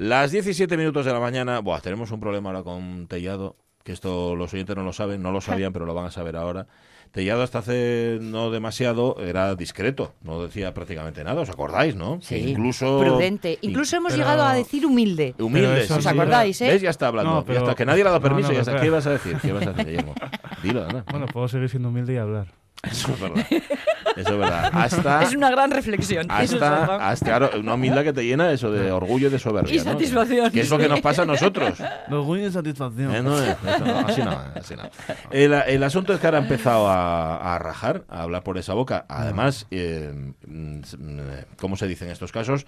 Las 17 minutos de la mañana, buah, tenemos un problema ahora con Tellado, que esto los oyentes no lo saben, no lo sabían, pero lo van a saber ahora. Tellado hasta hace no demasiado era discreto, no decía prácticamente nada, ¿os acordáis, no? Sí, incluso prudente. Incluso hemos Pero- llegado a decir humilde. humilde. Eso ¿Os acordáis, eh? ¿Ves? Ya está hablando. No, ya pero- está. Que nadie le ha dado permiso. no, ya está. espera. ¿Qué vas a decir? ¿Qué vas a decir? Dilo, anda. Bueno, puedo seguir siendo humilde y hablar. Eso es verdad. Eso es verdad. Hasta, Es una gran reflexión. Eso es verdad. hasta, hasta claro, una humildad que te llena eso de orgullo y de soberbia. Y ¿no? satisfacción, Que es lo que nos pasa a nosotros. De orgullo y satisfacción. Eh, no, eh, eso no, así no, así no. El, el asunto es que ahora ha empezado a, a rajar, a hablar por esa boca. Además, eh, mm, ¿cómo se dice en estos casos?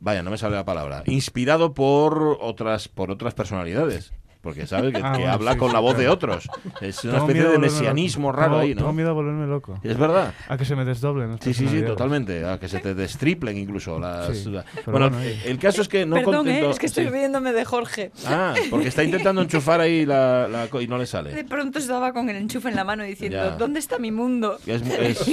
Vaya, no me sale la palabra. Inspirado por otras, por otras personalidades. Porque sabe que, Ah, que bueno, habla sí, con sí, la voz claro. de otros. Es una Tengo especie de mesianismo loco. raro Tengo- ahí, Tengo ¿no? miedo a volverme loco. Es verdad. A que se me desdoblen. Sí, sí, sí, totalmente. A que se te destriplen incluso las... Sí, la- Bueno, bueno, oye. el caso es que no Perdón, contento... ¿eh? es que estoy sí. riéndome de Jorge. Ah, porque está intentando enchufar ahí la, la co- y no le De sale. pronto estaba con el enchufe en la mano diciendo, Ya. ¿dónde está mi mundo? Es, es-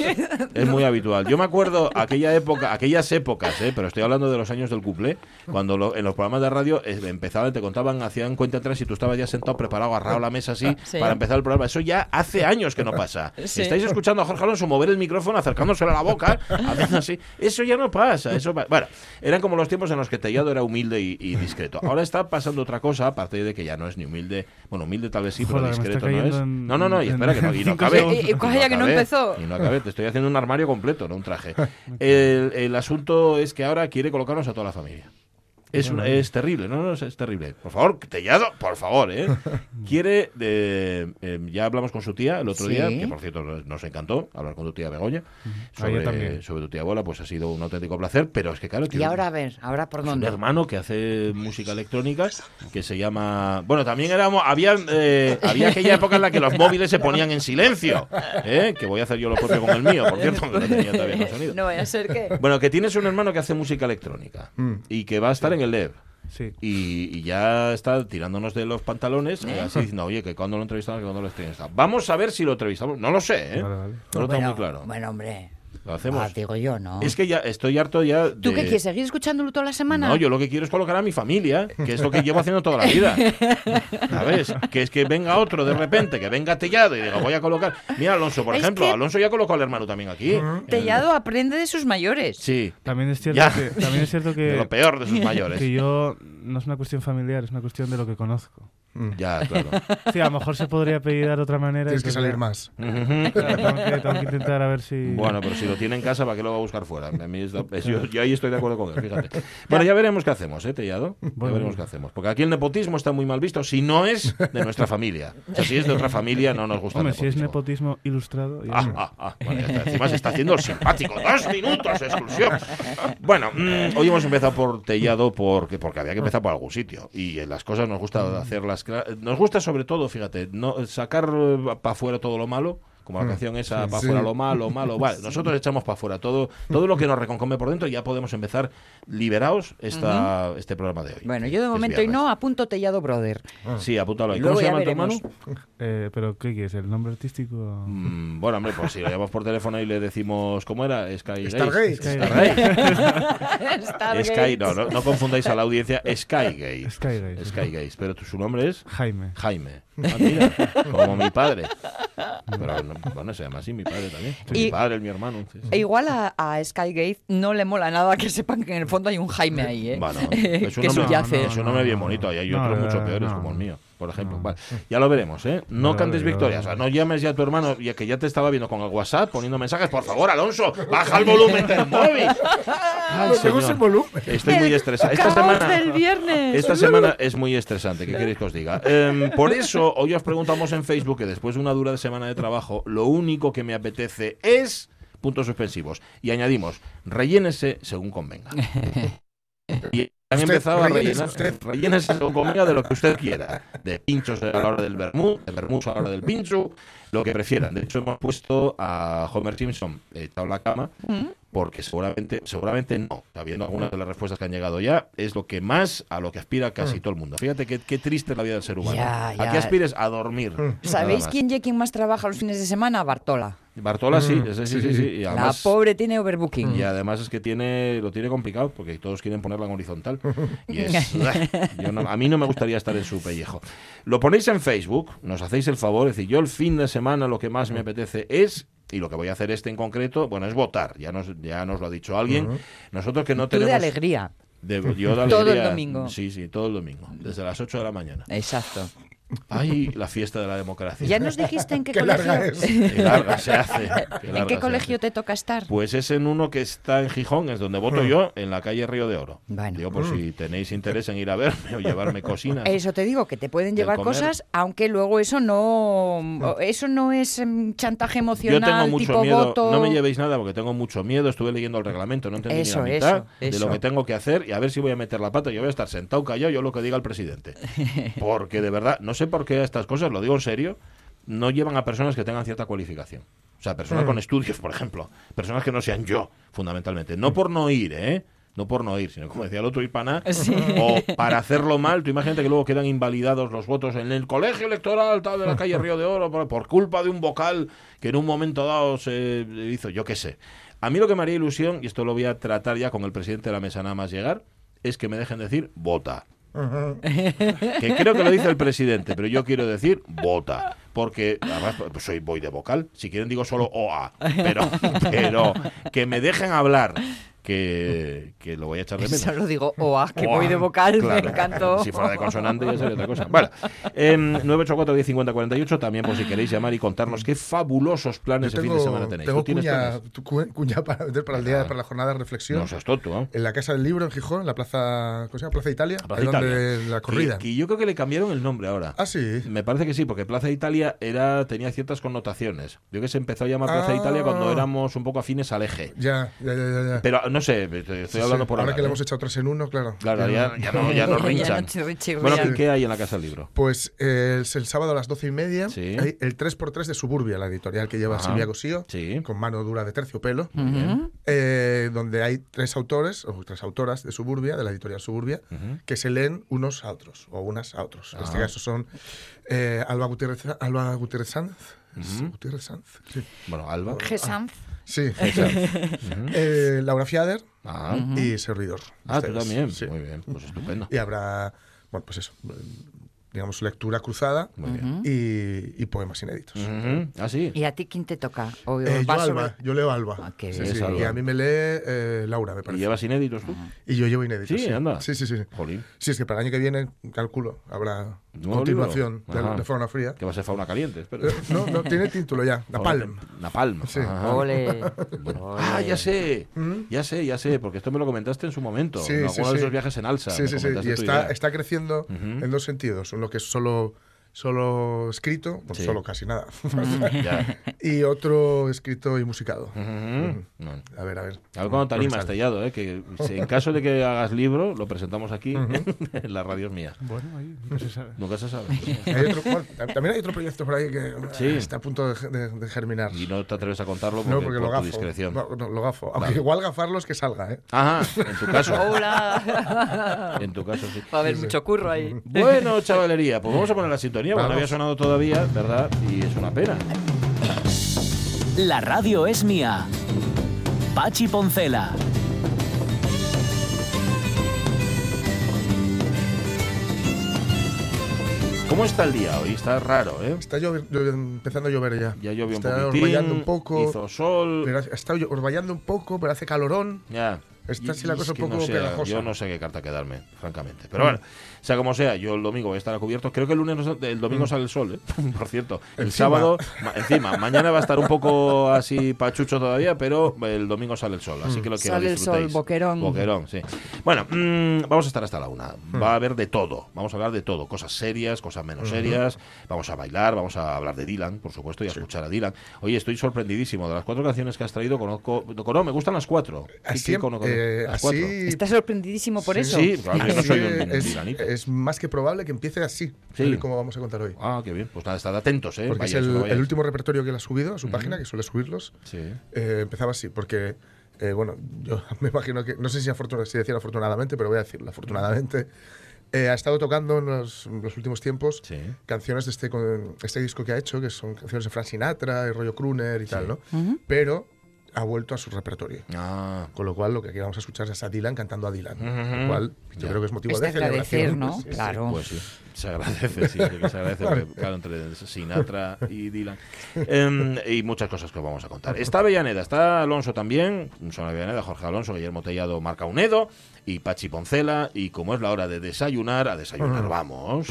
es muy habitual. Yo me acuerdo aquella época, aquellas épocas, ¿eh? pero estoy hablando de los años del cuplé, cuando lo- en los programas de radio eh, empezaban, te contaban, hacían cuenta atrás y tú estabas ya sentado, preparado, agarrado a la mesa así, Sí. para empezar el programa. Eso ya hace años que no pasa. Sí. Estáis escuchando a Jorge Alonso mover el micrófono, acercándoselo a la boca, haciendo así. Eso ya no pasa. Eso pa- Bueno, eran como los tiempos en los que Tellado era humilde y, y discreto. Ahora está pasando otra cosa, aparte de que ya no es ni humilde. Bueno, humilde tal vez sí, pero Joder, discreto no es. en- No, no, no, y espera que no, y no cinco cabe. segundos. Eh, eh, calla que no empezó. Y no acabé, te estoy haciendo un armario completo, no un traje. El, el asunto es que ahora quiere colocarnos a toda la familia. Es, una- es terrible, no, no, es, es terrible. Por favor, Tellado, por favor, ¿eh? Quiere, de, eh, ya hablamos con su tía el otro Sí. día, que por cierto nos- encantó hablar con tu tía Begoña, A ella sobre, también. sobre tu tía abuela, pues ha sido un auténtico placer, pero es que claro, Y tiene- ahora a ver, ahora por es un dónde. hermano que hace música electrónica que se llama bueno también éramos había eh, había aquella época en la que los móviles se ponían en silencio ¿eh? que voy a hacer yo lo propio con el mío por cierto que no tenía todavía con sonido No vaya a ser que... bueno que tienes un hermano que hace música electrónica y que va a estar en el LEV Sí. y, y ya está tirándonos de los pantalones eh, así diciendo oye que cuando lo entrevistamos que cuando lo entrevistamos vamos a ver si lo entrevistamos no lo sé ¿eh? Vale, vale. no lo tengo bueno, muy claro bueno, hombre. Lo hacemos Ah, digo yo, ¿no? es que ya estoy harto ya de... ¿Tú qué quieres? ¿Seguir escuchándolo toda la semana? No, yo lo que quiero es colocar a mi familia, que es lo que llevo haciendo toda la vida. ¿Sabes? Que es que venga otro de repente, que venga Tellado y diga, voy a colocar. Mira, Alonso, por Es ejemplo, que- Alonso ya colocó al hermano también aquí. Tellado aprende de sus mayores. Sí, También es cierto Ya. que, también es cierto de que, lo peor de sus mayores. que yo no es una cuestión familiar, es una cuestión de lo que conozco. Ya, claro. Sí, a lo mejor se podría apellidar de otra manera. Tienes que salir más. Claro, tengo, que, tengo que intentar a ver si. Bueno, pero si lo tiene en casa, ¿para qué lo va a buscar fuera? A mí es- yo, yo ahí estoy de acuerdo con él, fíjate. Bueno, ya veremos qué hacemos, ¿eh, Tellado? Ya Bueno. veremos qué hacemos. Porque aquí el nepotismo está muy mal visto si no es de nuestra familia. O sea, si es de otra familia, no nos gusta Hombre, el si es nepotismo. ilustrado. ya Ah, no. ah, ah. Bueno, ya está. Encima se está haciendo el simpático. Dos minutos de exclusión. Bueno, mm, hoy hemos empezado por Tellado porque, porque había que empezar por algún sitio. Y en las cosas nos gusta hacerlas. Nos gusta sobre todo, fíjate, no sacar para afuera todo lo malo. Como la canción esa, para sí. afuera lo malo, malo. Vale, nosotros echamos para afuera todo, todo lo que nos reconcome por dentro y ya podemos empezar liberados esta, este programa de hoy. Bueno, yo de momento y no apunto Tellado Brother. Sí, apúntalo ahí. Luego ¿Cómo se llama tu hermano? Eh, pero, ¿qué quieres? ¿El nombre artístico? Mm, bueno, hombre, pues si lo llamamos por teléfono y le decimos, ¿cómo era? Sky Stargate. Stargate. Stargate. Sky, no, no, no confundáis a la audiencia, Skygate. Skygate. Skygate, pero tu- su nombre es Jaime. Jaime. Ah, mira, como mi padre. Pero no, bueno, se llama así mi padre también. Y- Mi padre, mi hermano. sí, sí. E igual a, a Skygate no le mola nada que sepan que en el fondo hay un Jaime ahí, ¿eh? Bueno, es un que nombre, subyace. es un nombre bien bonito. Y hay No, otros no, mucho no, peores, no. como el mío, por ejemplo. Vale, Ya lo veremos, ¿eh? No Vale, cantes victorias. vale. O sea, no llames ya a tu hermano, ya que ya te estaba viendo con el WhatsApp poniendo mensajes. Por favor, Alonso, baja el volumen del móvil. Ay, señor. volumen. Estoy muy estresado. Esta semana, del viernes. esta semana es muy estresante. ¿Qué queréis que os diga? Em, por eso, hoy os preguntamos en Facebook que después de una dura semana de trabajo, lo único que me apetece es puntos suspensivos. Y añadimos, rellénese según convenga. Y han empezado a rellenar. Rellénese según convenga de lo que usted quiera. De pinchos a la hora del vermú, de vermú a la hora del pincho, Lo que prefieran. De hecho, hemos puesto a Homer Simpson echado en la cama Mm. porque seguramente, seguramente no. Sabiendo algunas de las respuestas que han llegado ya, es lo que más a lo que aspira casi todo el mundo. Fíjate qué, qué triste es la vida del ser humano. Ya, ¿A ya. qué aspires? A dormir. nada ¿Sabéis quién y quién más trabaja los fines de semana? Bartola. Bartola sí, Mm, ese sí, sí, sí, sí. sí. Y La además, pobre tiene overbooking. y además es que tiene lo tiene complicado porque todos quieren ponerla en horizontal. Y es, yo no- a mí no me gustaría estar en su pellejo. Lo ponéis en Facebook, nos hacéis el favor, es decir, yo el fin de semana lo que más me apetece es y lo que voy a hacer este en concreto, bueno, es votar. Ya nos, ya nos lo ha dicho alguien. Nosotros que no Tú tenemos de alegría. de- yo de Todo el alegría- domingo. Sí, sí, todo el domingo, desde las 8 de la mañana. Exacto. Ay, la fiesta de la democracia. ¿Ya nos dijiste en qué, Qué colegio? larga es. Qué larga se hace. qué ¿En qué colegio hace. te toca estar? Pues es en uno que está en Gijón, es donde voto yo, en la calle Río de Oro. Bueno. Digo, por si tenéis interés en ir a verme o llevarme cocinas. Eso te digo, que te pueden llevar comer. cosas, aunque luego eso no eso no es chantaje Yo emocional tengo mucho tipo miedo, voto. no me llevéis nada porque tengo mucho miedo, estuve leyendo el reglamento, no entendí Eso, ni la mitad eso, de lo que tengo que hacer y a ver si voy a meter la pata, yo voy a estar sentado callado, yo lo que diga el presidente. Porque de verdad, no sé por qué estas cosas, lo digo en serio, no llevan a personas que tengan cierta cualificación. O sea, personas con estudios, por ejemplo, personas que no sean yo, fundamentalmente. No por no ir, ¿eh? No por no ir, sino como decía el otro. Sí. O para hacerlo mal, tú imagínate que luego quedan invalidados los votos en el colegio electoral tal de la calle Río de Oro por, por culpa de un vocal que en un momento dado se hizo, yo qué sé. A mí lo que me haría ilusión, y esto lo voy a tratar ya con el presidente de la mesa nada más llegar, es que me dejen decir vota. Que creo que lo dice el presidente, pero yo quiero decir vota. Porque además pues, soy voy de vocal. Si quieren digo solo OA. Pero, pero que me dejen hablar. Que, que lo voy a echar de menos. Solo digo oa, que Oa, voy de vocal, claro. me encantó. Si fuera de consonante ya sería otra cosa. Vale. Em, 984 10 50 48 también por si queréis llamar y contarnos qué fabulosos planes Yo de fin de semana tenéis. tengo ¿Tú tienes cuña, tu cuña para meter para el día, Ah. para la jornada de reflexión. No seas tonto, ¿eh? En la Casa del Libro en Gijón, en la plaza, ¿cómo se llama? Plaza Italia, La Plaza Italia. donde la corrida. Que yo creo que le cambiaron el nombre ahora. Ah, sí. Me parece que sí, porque Plaza Italia era tenía ciertas connotaciones. Yo que se empezó a llamar Plaza Ah. Italia cuando éramos un poco afines al eje. Ya, ya, ya, ya. ya. Pero no sé, estoy Sí, hablando sí. por Ahora hablar, que le ¿eh? hemos echado tres en uno, claro. Claro, Ya ya, no. ya no, no rinchan. no. Bueno, ¿qué, qué hay en la Casa del Libro? Pues eh, el sábado a las doce y media Sí. hay el 3x3 de Suburbia, la editorial que lleva Ajá. Silvia Cosío, Sí. con mano dura de terciopelo, eh, donde hay tres autores, o tres autoras de Suburbia, de la editorial Suburbia, que se leen unos a otros, o unas a otros. En este caso son eh, Alba Gutiérrez, Alba Gutiérrez Sanz. Ujú. Gutiérrez Sanz, sí. Bueno, Alba. Gesanz. Sí, eh, Laura Fiader Ah, y servidor. ah tú ustedes. también. Sí. Muy bien, pues estupendo. Y habrá, bueno, pues eso, digamos, lectura cruzada y, y poemas inéditos. Ah, sí. ¿Y a ti quién te toca? ¿O Eh, yo Alba, sobre- yo leo Alba. Ah, Sí, sí, Alba. Y a mí me lee eh, Laura, me ¿Y parece. llevas inéditos tú? Y yo llevo inéditos. Sí, sí, anda. Sí, sí, sí. Jolín. Sí, es que para el año que viene, calculo, habrá ¿Nuevo continuación de, Fauna Fría. Que va a ser fauna caliente, espero. Eh, no, no, tiene título ya, Napalm. Napalm. Sí. Ole. Bueno. Ole. Ah, ya sé. ¿Mm? Ya sé, ya sé, porque esto me lo comentaste en su momento. Sí, en sí, alguno de sí. esos viajes en alza. Sí, sí, sí. Y está, está creciendo en dos sentidos. Uno que es solo, solo escrito, pues Sí. solo casi nada. Ya. y otro escrito y musicado. A ver, a ver. A ver cuándo te animas. Tellado, ¿eh? que si en caso de que hagas libro, lo presentamos aquí en las radios mías. Bueno, ahí nunca se sabe. Nunca se sabe. Hay otro- bueno, tam- también hay otro proyecto por ahí que Sí. eh, está a punto de, de- de germinar. Y no te atreves a contarlo porque, no, porque por lo tu discreción. No, no, lo gafo. Aunque Vale. igual gafarlo es que salga, ¿eh? Ajá, en tu caso. Hola. En tu caso, sí. Va a haber mucho curro ahí. Bueno, chavalería, pues vamos a poner la sintonía, porque no había sonado todavía, ¿verdad? Y es una pena. La radio es mía. Pachi Poncela. ¿Cómo está el día hoy? Está raro, ¿eh? Está llovi- llovi- empezando a llover ya. Ya llovió un está poquitín, orvallando un poco. hizo sol... Pero está orvallando un poco, pero hace calorón. Ya. Está así la cosa es un poco no sé, pegajosa. Yo no sé qué carta quedarme, francamente. Pero bueno, sea como sea, yo el domingo voy a estar a cubierto. Creo que el lunes, no el domingo sale el sol, ¿eh? por cierto. El Encima. sábado, ma- encima, mañana va a estar un poco así pachucho todavía, pero el domingo sale el sol. Así que lo que Sale el sol, boquerón. Boquerón, sí. Bueno, mm, vamos a estar hasta la una. Hmm. Va a haber de todo. Vamos a hablar de todo. Cosas serias, cosas menos serias. Vamos a bailar, vamos a hablar de Dylan, por supuesto, y a escuchar a Dylan. Oye, estoy sorprendidísimo. De las cuatro canciones que has traído, conozco. No, me gustan las cuatro. ¿Qué- Así, cono- eh, Eh, las así. cuatro. Está sorprendidísimo por eso. Sí, claro, yo no soy un es, tiranito. Es más que probable que empiece así, Sí. tal y como vamos a contar hoy. Ah, qué bien. Pues nada, estad atentos, ¿eh? Porque Vayáis, es no el, vayáis. el último repertorio que él ha subido a su página, que suele subirlos. Sí. eh, empezaba así, porque, eh, bueno, yo me imagino que, no sé si, afortuna- si decir afortunadamente, pero voy a decirlo afortunadamente, eh, ha estado tocando en los, en los últimos tiempos Sí. canciones de este, con- este disco que ha hecho, que son canciones de Frank Sinatra, el rollo crooner y tal, ¿no? Pero ha vuelto a su repertorio. Ah. Con lo cual, lo que aquí vamos a escuchar es a Dylan cantando a Dylan. Ujú. Lo cual, yo Ya. creo que es motivo Es de de agradecer, celebración. ¿no? Sí, sí. Claro. Pues sí, se agradece, sí, se agradece, claro, entre Sinatra y Dylan. Em, y muchas cosas que os vamos a contar. Está Avellaneda, está Alonso también, son Avellaneda, Jorge Alonso, Guillermo Tellado, Marca Unedo y Pachi Poncela. Y como es la hora de desayunar, a desayunar vamos.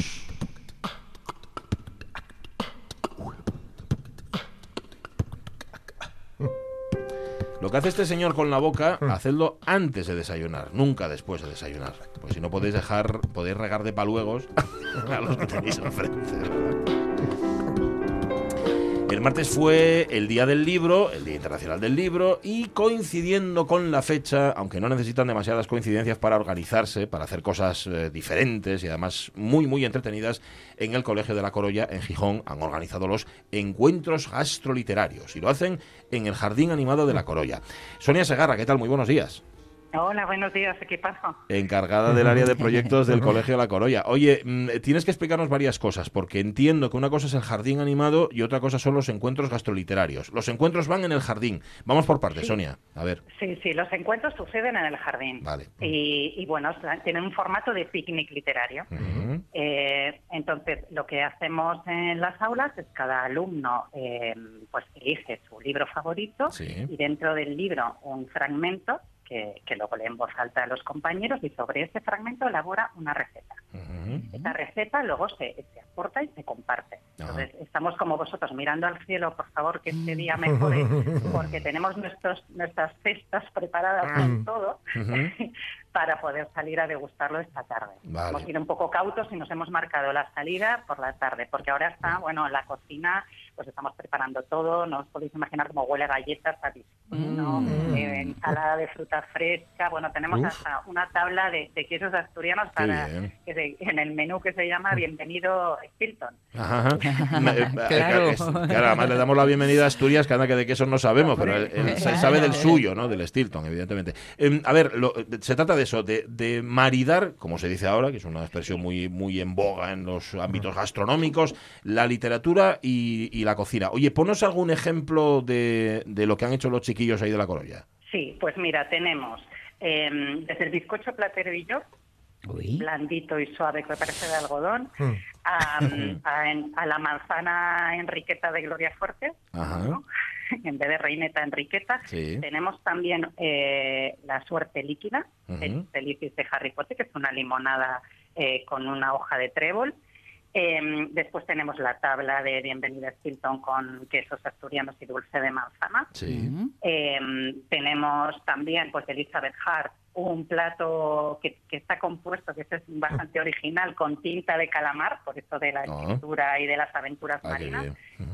Lo que hace este señor con la boca, hacedlo antes de desayunar, nunca después de desayunar. Pues si no podéis dejar, podéis regar de paluegos a los que tenéis enfrente. El martes fue el Día del Libro, el Día Internacional del Libro, y coincidiendo con la fecha, aunque no necesitan demasiadas coincidencias para organizarse, para hacer cosas eh, diferentes y además muy, muy entretenidas, en el Colegio de la Corolla, en Gijón, han organizado los encuentros gastroliterarios y lo hacen en el Jardín Animado de la Corolla. Sonia Segarra, ¿qué tal? Muy buenos días. Hola, buenos días, equipazo. Encargada del área de proyectos del Colegio la Corolla. Oye, mm, tienes que explicarnos varias cosas, porque entiendo que una cosa es el jardín animado y otra cosa son los encuentros gastroliterarios. Los encuentros van en el jardín. Vamos por partes, Sonia. A ver. Sí, sí, los encuentros suceden en el jardín. Vale. Y, y, bueno, tienen un formato de picnic literario. Eh, entonces, lo que hacemos en las aulas es cada alumno eh, pues elige su libro favorito Sí. y dentro del libro un fragmento que, que luego lee en voz alta a los compañeros y sobre ese fragmento elabora una receta. Ujú. Esta receta luego se, se aporta y se comparte. Entonces, estamos como vosotros mirando al cielo, por favor, que este día mejore, porque tenemos nuestros, nuestras cestas preparadas con todo para poder salir a degustarlo esta tarde. Vale. Hemos ido un poco cautos y nos hemos marcado la salida por la tarde, porque ahora está, bueno, en la cocina, pues estamos preparando todo, no os podéis imaginar cómo huele a galletas, a bizcocho, Mm. eh, ensalada de fruta fresca, bueno, tenemos Uf. hasta una tabla de, de quesos asturianos para que se- en el menú que se llama Bienvenido Stilton. Ajá. Eh, Claro. es- claro, además le damos la bienvenida a Asturias, que anda que de quesos no sabemos, pero él, él se sabe del suyo, ¿no? Del Stilton, evidentemente. Em, a ver, lo- se trata de eso, de, de maridar, como se dice ahora, que es una expresión muy, muy en boga en los ámbitos gastronómicos, la literatura y, y la cocina. Oye, ponos algún ejemplo de, de lo que han hecho los chiquillos ahí de la Corolla. Sí, pues mira, tenemos eh, desde el bizcocho platerillo, Uy. blandito y suave que parece de algodón, Mm. a, a en- a la manzana enriqueta de Gloria Fuerte, Ajá. ¿no? en vez de reineta enriqueta. Sí. Tenemos también eh, la suerte líquida, el Felicis de Harry Potter, que es una limonada eh, con una hoja de trébol. Eh, después tenemos la tabla de Bienvenida Stilton con quesos asturianos y dulce de manzana. Sí. Eh, tenemos también, pues, Elizabeth Hart, un plato que, que está compuesto, que este es bastante original, con tinta de calamar, por eso de la Ah. escritura y de las aventuras Ah, marinas,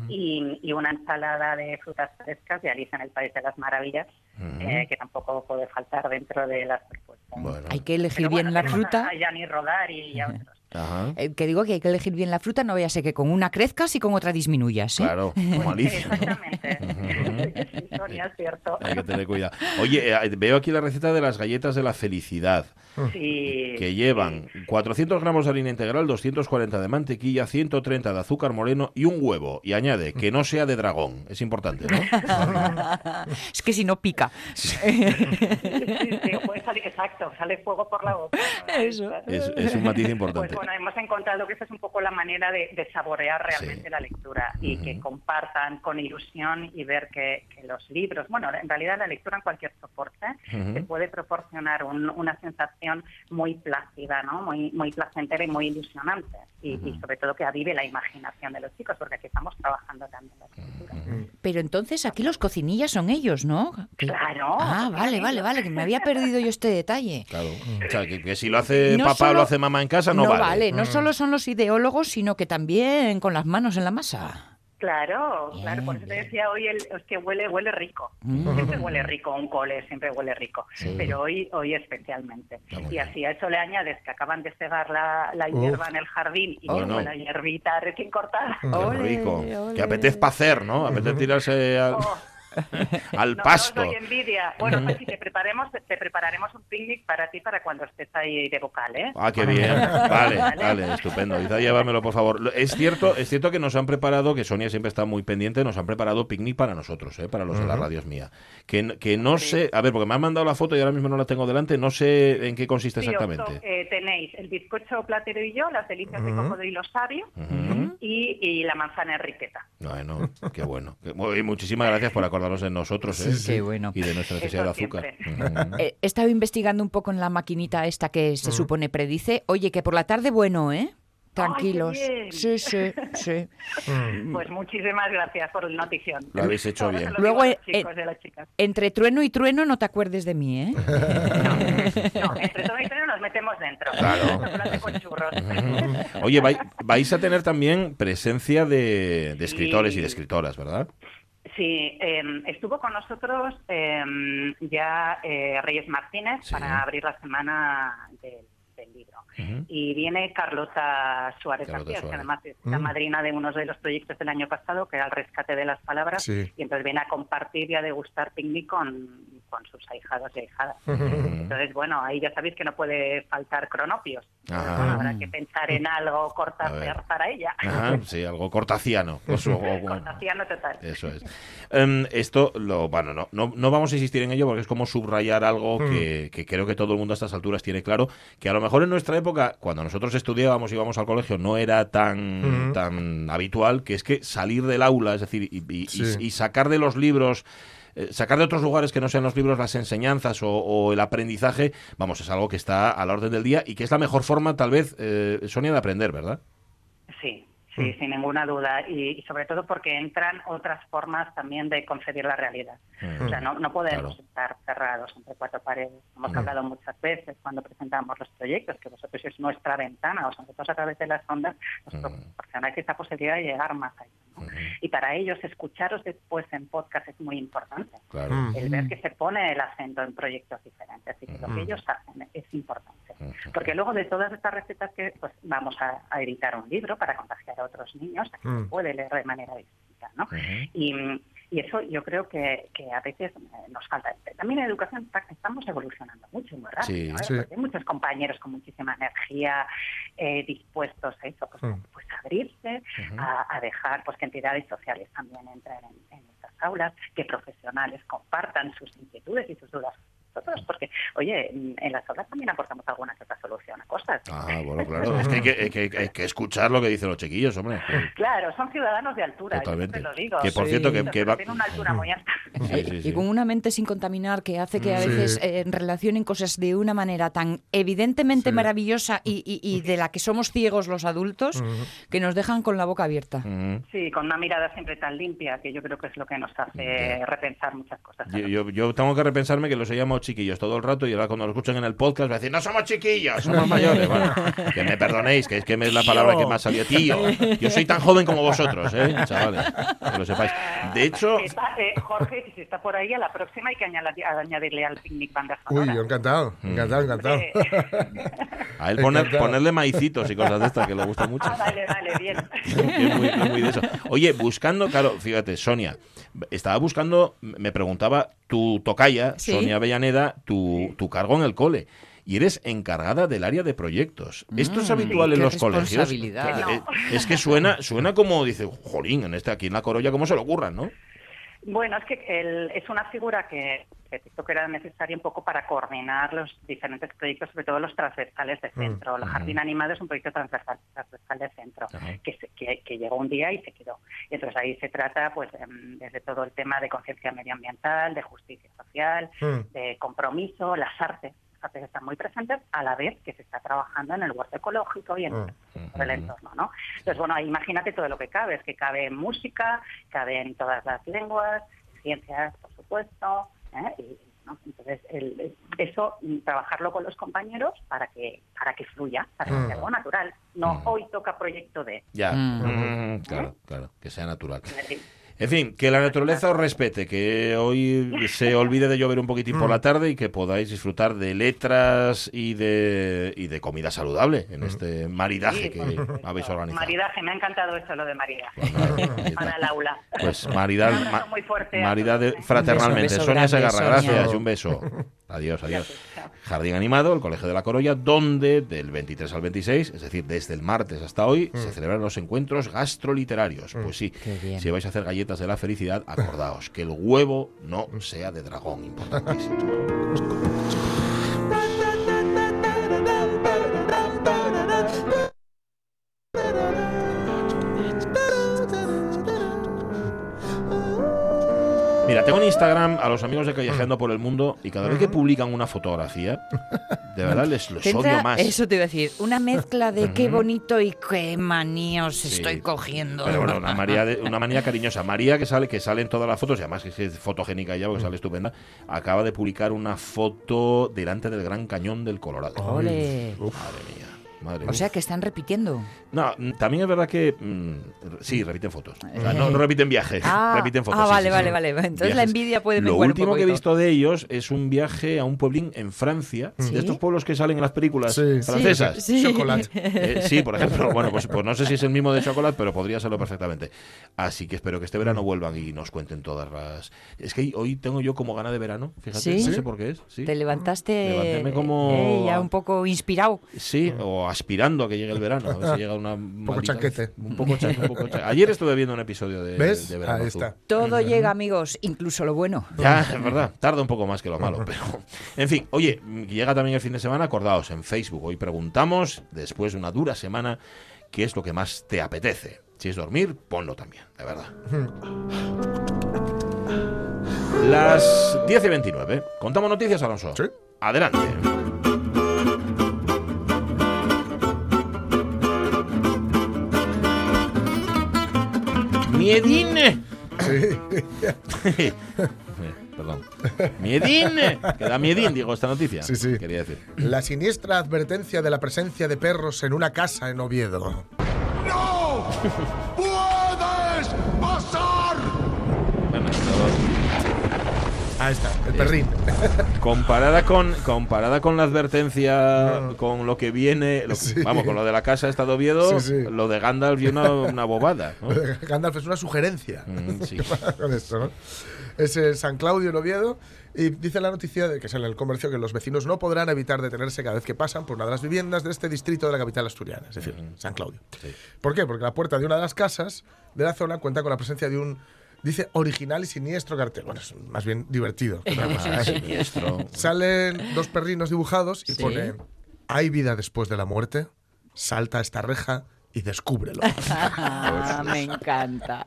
y, y una ensalada de frutas frescas de Alicia en el País de las Maravillas, eh, que tampoco puede faltar dentro de las propuestas. Bueno. Hay que elegir Pero bueno, bien la fruta. A, a Gianni Rodar y a otros. Ajá. Eh, que digo que hay que elegir bien la fruta, no vaya a ser que con una crezcas y con otra disminuyas. ¿eh? Claro, como Alicia. Exactamente. Sí, Sonia, es cierto. Hay que tener cuidado. Oye, eh, veo aquí la receta de las galletas de la felicidad, Sí, que llevan 400 gramos de harina integral, 240 de mantequilla, 130 de azúcar moreno y un huevo. Y añade que no sea de dragón. Es importante, ¿no? es que si no pica. Sí, salir, exacto, sale fuego por la boca. Eso. Es, es un matiz Pues importante. bueno, hemos encontrado que esa es un poco la manera de, de saborear realmente Sí. la lectura y que compartan con ilusión y ver que, que los libros, bueno, en realidad la lectura en cualquier soporte Ujú. te puede proporcionar un- una sensación muy plácida, ¿no? Muy, muy placentera y muy ilusionante y, y sobre todo que avive la imaginación de los chicos, porque aquí estamos trabajando también la escritura. Pero entonces aquí los cocinillas son ellos, ¿no? Claro. Ah, vale, vale, vale, que me había perdido yo este detalle. Claro. O sea, que, que si lo hace No papá o solo- lo hace mamá en casa, no, vale. no solo son los ideólogos, sino que también con las manos en la masa. Claro, claro, por eso te decía hoy el, es que huele, huele rico. Siempre huele rico un cole, siempre huele rico. Pero hoy, hoy especialmente. Y así a eso le añades que acaban de cegar la, la hierba en el jardín y Oh, tengo no. la hierbita recién cortada. Qué rico. Que apetece para hacer, ¿no? Apetece tirarse al, Oh, al no, pasto. No os doy envidia. Bueno, pues si te preparemos, te prepararemos un picnic para ti para cuando estés ahí de vocal, ¿eh? Ah, qué bien. Vale, vale, estupendo. Quizá llévamelo, por favor. Es cierto, es cierto que nos han preparado, que Sonia siempre está muy pendiente, nos han preparado picnic para nosotros, ¿eh? para los de la radio es mía. Que, que no sé, a ver, porque me han mandado la foto y ahora mismo no la tengo delante, no sé en qué consiste Sí, exactamente. eh, tenéis el bizcocho platero y yo, las delicias de coco de hilo sabio y, y la manzana enriqueta. Bueno, qué bueno. Muy- Muchísimas gracias por acordarnos de nosotros ¿eh? Qué bueno. y de nuestra necesidad de azúcar. Eh, he estado investigando un poco en la maquinita esta que se supone predice. Oye, que por la tarde bueno, ¿eh? Tranquilos. Sí, sí, sí. Pues muchísimas gracias por la notición. Lo habéis hecho bien. Luego, eh, chicos eh, y a las chicas. Entre trueno y trueno no te acuerdes de mí, ¿eh? No, entre todo y todo nos metemos dentro. Claro. Chocolate con churros. Oye, vai- vais a tener también presencia de, de escritores y de escritoras, ¿verdad? Sí, eh, estuvo con nosotros eh, ya eh, Reyes Martínez Sí. para abrir la semana del, del libro. Y viene Carlota Suárez García, que además es la Mm. madrina de uno de los proyectos del año pasado, que era el rescate de las palabras. Sí. Y entonces viene a compartir y a degustar picnic con, con sus ahijados y ahijadas. Entonces, bueno, ahí ya sabéis que no puede faltar cronopios. Entonces, Ajá. bueno, habrá que pensar en algo ver. para ella. Ajá, sí, algo cortaciano. Pues, o- o- Cortaciano total. Eso es. Em, esto, lo, bueno, no, no, no vamos a insistir en ello porque es como subrayar algo que, que creo que todo el mundo a estas alturas tiene claro, que a lo mejor en nuestra época, cuando nosotros estudiábamos y íbamos al colegio, no era tan, Ujú. tan habitual, que es que salir del aula, es decir, y, y- y- Sí. y sacar de los libros... eh, Sacar de otros lugares que no sean los libros las enseñanzas o, o el aprendizaje, vamos, es algo que está a la orden del día y que es la mejor forma, tal vez, eh, Sonia, de aprender, ¿verdad? Sí, sí, sin ninguna duda. Y, y sobre todo porque entran otras formas también de concebir la realidad. O sea, no, no podemos Claro. estar cerrados entre cuatro paredes. Hemos hablado muchas veces cuando presentamos los proyectos que vosotros sois nuestra ventana, o sea, nosotros a través de las ondas nos proporcionáis esa posibilidad de llegar más allá. ¿No? Y para ellos escucharos después en podcast es muy importante. Claro. El ver que se pone el acento en proyectos diferentes y que lo que ellos hacen es importante. Porque luego de todas estas recetas que pues vamos a, a editar un libro para contagiar a otros niños, a que se puede leer de manera distinta, ¿no? y, y eso yo creo que, que a veces eh, nos falta. También en educación estamos evolucionando mucho rápido. Sí. ¿eh? Sí. Porque hay muchos compañeros con muchísima energía eh, dispuestos a eso, pues, Mm. pues abrirse, a, a dejar pues que entidades sociales también entren en, en estas aulas, que profesionales compartan sus inquietudes y sus dudas nosotros, porque, oye, en las aulas también aportamos alguna que otra solución a cosas. Ah, bueno, claro. Es que hay que, hay que- hay que escuchar lo que dicen los chiquillos, hombre. Claro, son ciudadanos de altura, Totalmente. yo siempre lo digo. Que, por cierto, que- que va- Tienen una altura muy alta. Sí, sí, Y sí. con una mente sin contaminar que hace que a Sí. veces eh, relacionen cosas de una manera tan evidentemente Sí. maravillosa y, y- y de la que somos ciegos los adultos que nos dejan con la boca abierta. Ujú. Sí, con una mirada siempre tan limpia, que yo creo que es lo que nos hace repensar muchas cosas. Yo, yo- yo tengo que repensarme que los he llamado chiquillos todo el rato y ahora cuando lo escuchen en el podcast va a decir, no somos chiquillos, somos mayores. Bueno, que me perdonéis, que es que es la palabra que me ha salido. Tío, yo soy tan joven como vosotros, ¿eh? Chavales, que lo sepáis. De hecho, Está, eh, Jorge, si está por ahí, a la próxima hay que añadir- añadirle al picnic banda Uy, yo encantado, Mm. encantado, encantado. A él poner, Encantado. ponerle maicitos y cosas de estas que le gusta mucho. ah, vale, vale, bien. Es muy, es muy de eso. Oye, buscando, claro, fíjate, Sonia, estaba buscando, me preguntaba tu tocaya, Sí. Sonia Avellaneda, tu, tu cargo en el cole. Y eres encargada del área de proyectos. ¿Esto es Mm, habitual en los colegios? eh, Es que suena, suena como, dice, jolín, en este aquí en la corolla, ¿cómo se lo ocurran, no? Bueno, es que el- es una figura que creo que era necesaria un poco para coordinar los diferentes proyectos, sobre todo los transversales de centro. El Jardín Animado es un proyecto transversal, transversal de centro, que, se- que, que llegó un día y se quedó. Y entonces ahí se trata, pues, em, desde todo el tema de conciencia medioambiental, de justicia social, Mm. de compromiso, las artes. Están muy presentes a la vez que se está trabajando en el huerto ecológico y en Mm. el entorno, ¿no? Entonces, bueno, ahí imagínate todo lo que cabe, es que cabe en música, cabe en todas las lenguas, ciencias, por supuesto, ¿eh? y ¿no? Entonces, el- eso, mm, trabajarlo con los compañeros para que para que fluya, para que Mm. sea algo natural. No, Mm. hoy toca proyecto de... Ya, Mm. Mm, claro, claro, que sea natural. En fin, que la naturaleza os respete, que hoy se olvide de llover un poquitín por la tarde y que podáis disfrutar de letras y de, y de comida saludable en este maridaje sí, que habéis organizado. Maridaje, me ha encantado eso, lo de maridaje. Pues. Para el aula. Pues maridad, ma- fraternalmente. Beso, un Sonia beso Segarra, gracias y un beso. Adiós, adiós. Gracias. Jardín Animado, el Colegio de la Corolla, donde del 23 al 26, es decir, desde el martes hasta hoy, se celebran los encuentros gastroliterarios. Pues sí, si vais a hacer galletas de la felicidad, acordaos que el huevo no sea de dragón, importantísimo. Mira, tengo en Instagram a los amigos de Callejeando por el Mundo y cada vez que publican una fotografía, de verdad les los odio más. Eso te iba a decir, una mezcla de qué bonito y qué maníos Sí. estoy cogiendo. Pero bueno, una, María de- una manía cariñosa. María, que sale que sale en todas las fotos, y además que es fotogénica ya, porque sale estupenda, acaba de publicar una foto delante del Gran Cañón del Colorado. Ole. Madre mía. Madre O sea que están repitiendo. No, mm, también es verdad que mm, sí, repiten fotos. O sea, no, no repiten viajes, Ah, repiten fotos. ah, sí, vale, sí, vale, sí. vale. Entonces la Viajes. envidia puede Lo menguar un último que he visto de ellos es un viaje a un pueblín en Francia, ¿Sí? de estos pueblos que salen en las películas Sí. francesas. Sí. Chocolate. Eh, sí, por ejemplo, bueno, pues, pues no sé si es el mismo de chocolate, pero podría serlo perfectamente. Así que espero que este verano vuelvan y nos cuenten todas las. Es que hoy tengo yo como gana de verano, fíjate, ¿Sí? no sé por qué es. Sí, Te levantaste Levantéme como- eh, ya un poco inspirado. sí o aspirando a que llegue el verano. A ver si llega una. Un poco chanquete. Un poco cha- un poco cha- Ayer estuve viendo un episodio de, ¿Ves? de verano. Ahí Azul. está. Todo llega, amigos, incluso lo bueno. Ya, es verdad, tarda un poco más que lo malo, pero en fin, oye, llega también el fin de semana, acordaos, en Facebook hoy preguntamos, después de una dura semana, qué es lo que más te apetece. Si es dormir, ponlo también, de verdad. Las 10 y 29. ¿Contamos noticias, Alonso? Sí. Adelante. Miedine. Sí. Perdón. Miedín. Que da miedín, digo, esta noticia. Sí, sí. Quería decir. La siniestra advertencia de la presencia de perros en una casa en Oviedo. Bueno, Ahí está, el perrín. comparada con comparada con la advertencia, con lo que viene, lo que- Sí. vamos, con lo de la casa esta de Oviedo, Sí, sí. lo de Gandalf y una, una bobada. ¿no? Gandalf es una sugerencia. Mm, sí. con esto, ¿no? Es San Claudio, en Oviedo, y dice la noticia de que es en el comercio que los vecinos no podrán evitar detenerse cada vez que pasan por una de las viviendas de este distrito de la capital asturiana, es decir, San Claudio. Sí. ¿Por qué? Porque la puerta de una de las casas de la zona cuenta con la presencia de un, dice, original y siniestro cartel. Bueno, es más bien divertido. que otra cosa, siniestro. Salen dos perrinos dibujados y Sí. pone, ¿hay vida después de la muerte? Salta esta reja y descúbrelo. Ah, me encanta.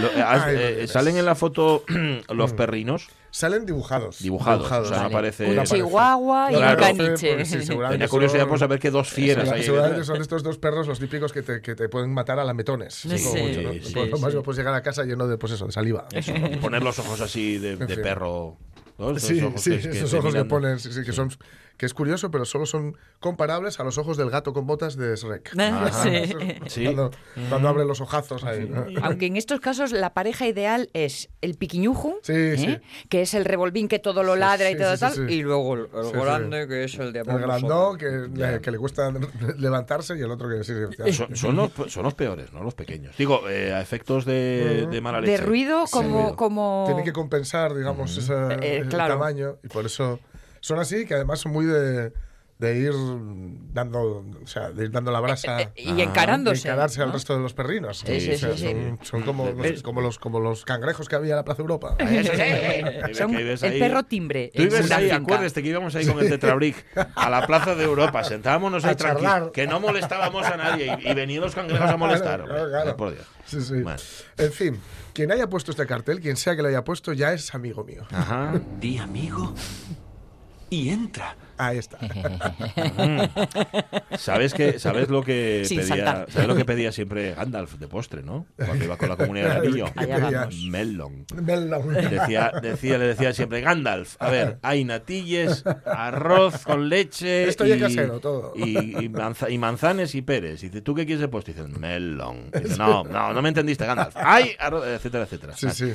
Lo- eh, has- Ay, eh, salen en la foto los perrinos Salen dibujados. dibujados. O sea, no Vale. aparece. Un chihuahua y Claro. un caniche. Pues sí, seguramente Tenía curiosidad son- por saber qué dos fieras hay. seguramente son estos dos perros los típicos que te, que te pueden matar a lametones. Sí, sí, mucho, ¿no? sí, Por lo sí. más puedes llegar a casa lleno de, pues eso, de saliva. Eso, y poner los ojos así de, de perro. ¿no? Esos Sí, ojos sí, que- que esos te ojos que ponen, sí, sí, que son que es curioso, pero solo son comparables a los ojos del gato con botas de Shrek. Ajá. Sí. Sí. Cuando, cuando abre los ojazos ahí. ¿no? Aunque en estos casos la pareja ideal es el piquiñuju, Sí, ¿eh? sí. que es el revolvín que todo lo ladra sí, y todo tal, sí. y luego el, el Sí, sí. grande que es el de El grandón que, le, que le cuesta levantarse y el otro que sí, sí, Son, son los, son los peores, no los pequeños. Digo, eh, a efectos de, de mala leche. De ruido Sí, como... ruido. como... tiene que compensar, digamos, ese, Eh, el claro. tamaño. Y por eso son así, que además son muy de, de ir dando, o sea, de ir dando la brasa. Eh, y encarándose. y encararse al ¿no? resto de los perrinos. Sí, sí, O sea, sí, sí. Son, son como, no sé, como, los, como los cangrejos que había en la Plaza Europa. Sí. Son el perro timbre. Tú ibas ahí, acuérdate que íbamos ahí con el Tetrabric a la Plaza de Europa, sentábamos ahí A charlar. tranquilos, que no molestábamos a nadie y, y venían los cangrejos a molestar. Claro, claro. Por Dios. Sí, sí. Bueno. En fin, quien haya puesto este cartel, quien sea que lo haya puesto, ya es amigo mío. Ajá. Di amigo y entra. Ahí está. ¿Sabes, que, ¿Sabes lo que Sin pedía saltar. ¿sabes lo que pedía siempre Gandalf de postre, no? Cuando iba con la comunidad del anillo. Melon. Melon. Decía, decía, le decía siempre, Gandalf, a ver, hay natilles, arroz con leche Esto ya es casero, todo. y, y manza- y manzanes y peres. Y dice, ¿tú qué quieres de postre? Y dice, melon. Y dice, no, no, no me entendiste, Gandalf. Hay arroz, etcétera, etcétera. Sí, sí.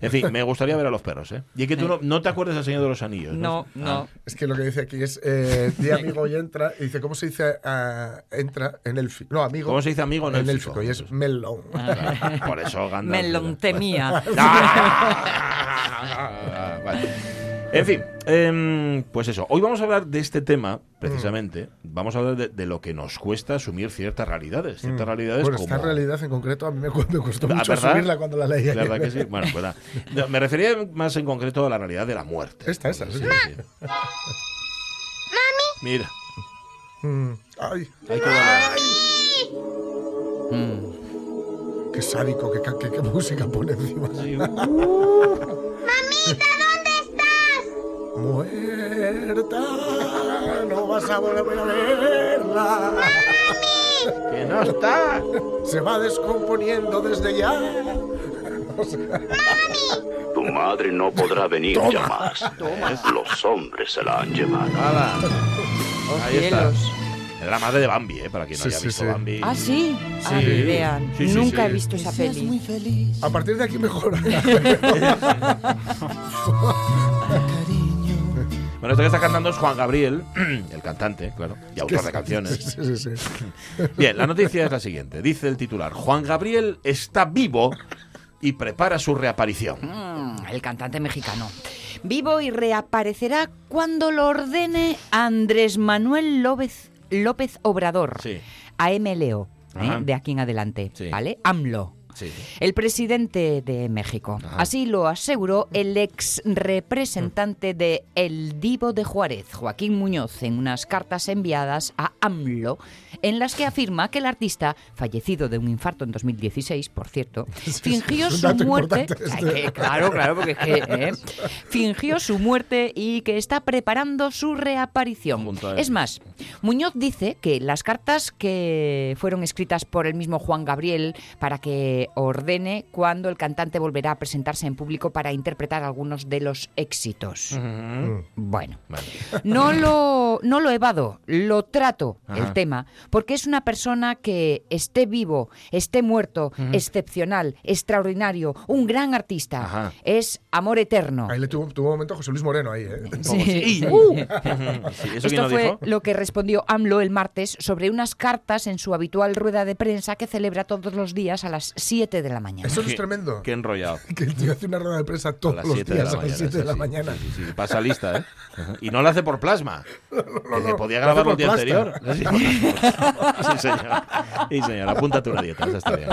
En fin, me gustaría ver a los perros, ¿eh? Y es que tú no, no te acuerdas del Señor de los Anillos, ¿no? No, no. Es que lo que dice aquí es eh, di amigo y entra. Y dice, ¿cómo se dice ah, entra en élfico? No, amigo. ¿Cómo se dice amigo en en élfico? élfico? Y es melon. Claro, Por eso Gandalf. Melón temía. Ah, vale. En fin, em, pues eso. Hoy vamos a hablar de este tema, precisamente. Vamos a hablar de, de lo que nos cuesta asumir ciertas realidades. Ciertas realidades Bueno, como... esta realidad en concreto a mí me, costó Ah, mucho ¿verdad? asumirla cuando la leí. La ayer. verdad que sí. Bueno, pues nada. No, Me refería más en concreto a la realidad de la muerte. Esta, esta, sí. sí. Mira. Mm, Ay, Ay, qué Mm. qué sádico, qué, qué- qué música pone encima. Muerta, no vas a volver a verla. Que no está. Se va descomponiendo desde ya. Tu madre no podrá venir ya más. Los hombres se la han llevado. Hala. Ahí está. Es la madre de Bambi, ¿eh? Para quien no Sí, haya sí, visto sí. Bambi. Ah, sí. Ah, vean. Sí, sí, Nunca sí. he visto esa peli. A partir de aquí mejora. Bueno, esto que está cantando es Juan Gabriel, el cantante, claro, y autor de canciones. Sí, sí, sí. Bien, la noticia es la siguiente. Dice el titular, Juan Gabriel está vivo y prepara su reaparición. Mm, el cantante mexicano. Vivo y reaparecerá cuando lo ordene Andrés Manuel López, López Obrador. Sí. AMLO, ¿eh? De aquí en adelante. Sí. ¿Vale? AMLO. Sí. El presidente de México. Ajá. Así lo aseguró el ex representante de El Divo de Juárez, Joaquín Muñoz, en unas cartas enviadas a AMLO, en las que afirma que el artista, fallecido de un infarto en 2016, por cierto, fingió su muerte. este. Que- claro, claro, porque es que, ¿eh? fingió su muerte y que está preparando su reaparición. Es más, Muñoz dice que las cartas que fueron escritas por el mismo Juan Gabriel para que ordene cuando el cantante volverá a presentarse en público para interpretar algunos de los éxitos. Ujú. Bueno, Vale. no lo, no lo evado, lo trato Ajá. el tema, porque es una persona que esté vivo, esté muerto, excepcional, extraordinario, un gran artista. Ajá. Es amor eterno. Ahí le tuvo, tuvo un momento José Luis Moreno ahí, ¿eh? Sí. Ujú. Sí, ¿Eso quién Esto fue dijo? lo que respondió AMLO el martes sobre unas cartas en su habitual rueda de prensa que celebra todos los días a las 7 de la mañana. Eso no es tremendo. Qué enrollado. Que el tío hace una rueda de prensa todos los 7 de días la a las mañana. 7 de sí, la sí, mañana. sí, sí, sí, pasa lista, ¿eh? Y no lo hace por plasma. que se no, podía hace el día plasta. anterior. Sí, señor. Sí, señor. Apúntate una dieta. Esa está bien.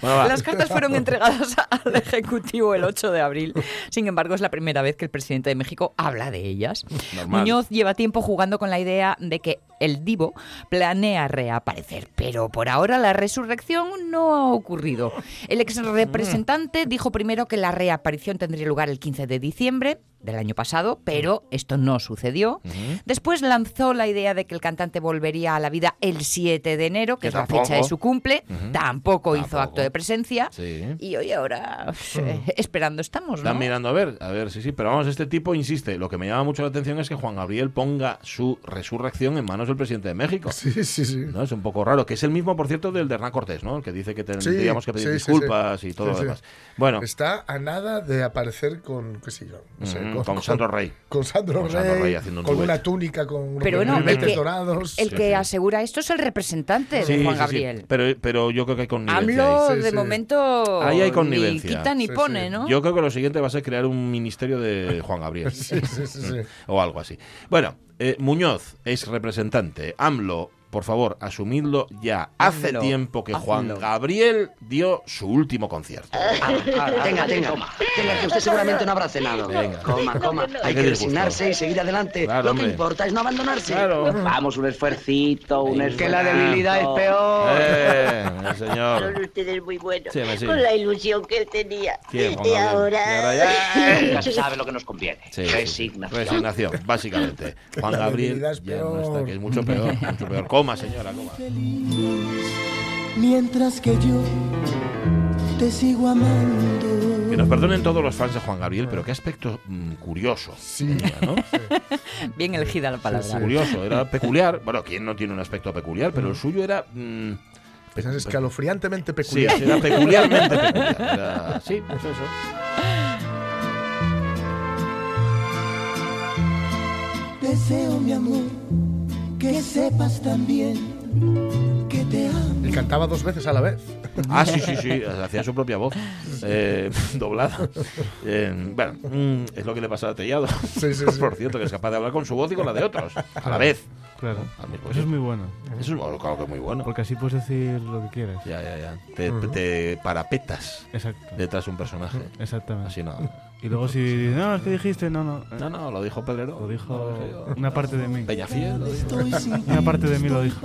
Bueno, va. Las cartas fueron entregadas al Ejecutivo el 8 de abril. Sin embargo, es la primera vez que el presidente de México habla de ellas. Normal. Muñoz lleva tiempo jugando con la idea de que el divo planea reaparecer, pero por ahora la resurrección no ocurrido. El ex representante dijo primero que la reaparición tendría lugar el 15 de diciembre del año pasado, pero esto no sucedió. Después lanzó la idea de que el cantante volvería a la vida el 7 de enero, que, Que es la tampoco. fecha de su cumple. Tampoco hizo Tampoco. acto de presencia. Sí. Y hoy ahora eh, esperando estamos, ¿no? Están mirando a ver, a ver, sí, sí, pero vamos, este tipo insiste. Lo que me llama mucho la atención es que Juan Gabriel ponga su resurrección en manos del presidente de México. Sí, sí, sí. ¿no? Es un poco raro, que es el mismo, por cierto, del de Hernán Cortés, ¿no? El que dice que tendríamos que pedir sí, sí, disculpas sí. y todo Sí, lo sí. demás. Bueno, Está a nada de aparecer con, qué sé yo, no sé, Ujú, con Sandro Rey. Con Sandro, Con Sandro Rey, Rey haciendo un con duet. una túnica con Pero bueno, el que, dorados. el Sí, que sí. asegura esto es el representante sí, de Juan sí, sí, Gabriel. Pero, pero yo creo que hay connivencia Sí, de sí. momento Ahí hay ni connivencia. quita ni Sí, pone, sí. ¿no? Yo creo que lo siguiente va a ser crear un ministerio de Juan Gabriel. Sí, sí, sí, sí. o algo así. Bueno, eh, Muñoz es representante, AMLO por favor, asumidlo ya. Hace Hazlo, tiempo que Juan. Gabriel dio su último concierto. Tenga, tenga. Tenga, que usted seguramente no habrá cenado. Venga. Coma, coma. Hay que resignarse y seguir adelante. Claro, Lo hombre. que importa es no abandonarse. Claro. Vamos, un esfuercito, un esfuerzo. Que la debilidad es peor. Eh, Son señor. ustedes muy buenos. Sí, me sí. Con la ilusión que él tenía. ¿Quién, Juan y ahora... Y ahora ya- Ya se sabe lo que nos conviene. Sí. Resignación. Resignación, básicamente. Juan La Gabriel ya no está, que es mucho peor, mucho peor. Coma, señora, coma. Mientras que yo te sigo amando. Que nos perdonen todos los fans de Juan Gabriel, pero qué aspecto mm, curioso. tenía, ¿no? Bien elegida la palabra. Curioso, era peculiar. Bueno, ¿quién no tiene un aspecto peculiar? Pero el suyo era. mm, Es escalofriantemente sí, peculiar. era peculiarmente peculiar. Era- sí, pues eso. Deseo, mi amor, que sepas también que te amo. Y cantaba dos veces a la vez. Ah, sí, sí, sí, hacía su propia voz, eh, doblada. Eh, bueno, mm, es lo que le pasa a Tellado. Sí, sí, sí. Por cierto, que es capaz de hablar con su voz y con la de otros, a la vez. Claro. Mismo Eso es muy bueno. Eso es bueno, claro que es muy bueno. Porque así puedes decir lo que quieras. Ya, ya, ya. Te, te parapetas Exacto. detrás de un personaje. Exactamente. Así no. Y luego si dices, no, es que dijiste, no, no. No, no, lo dijo Pedrero. Lo dijo una parte de mí. Peñafiel. Lo dijo. Una parte de mí lo dijo.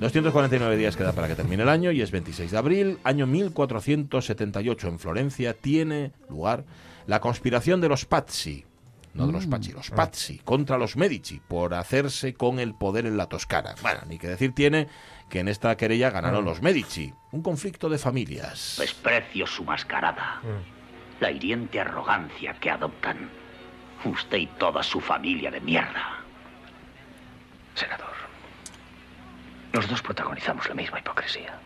249 días queda para que termine el año y es 26 de abril, año 1478 en Florencia, tiene lugar la conspiración de los Pazzi, no de los Pazzi, los Pazzi, contra los Medici por hacerse con el poder en la Toscana. Bueno, ni que decir tiene que en esta querella ganaron los Medici, un conflicto de familias. Desprecio su mascarada. La hiriente arrogancia que adoptan. Usted y toda su familia de mierda. Senador, los dos protagonizamos la misma hipocresía.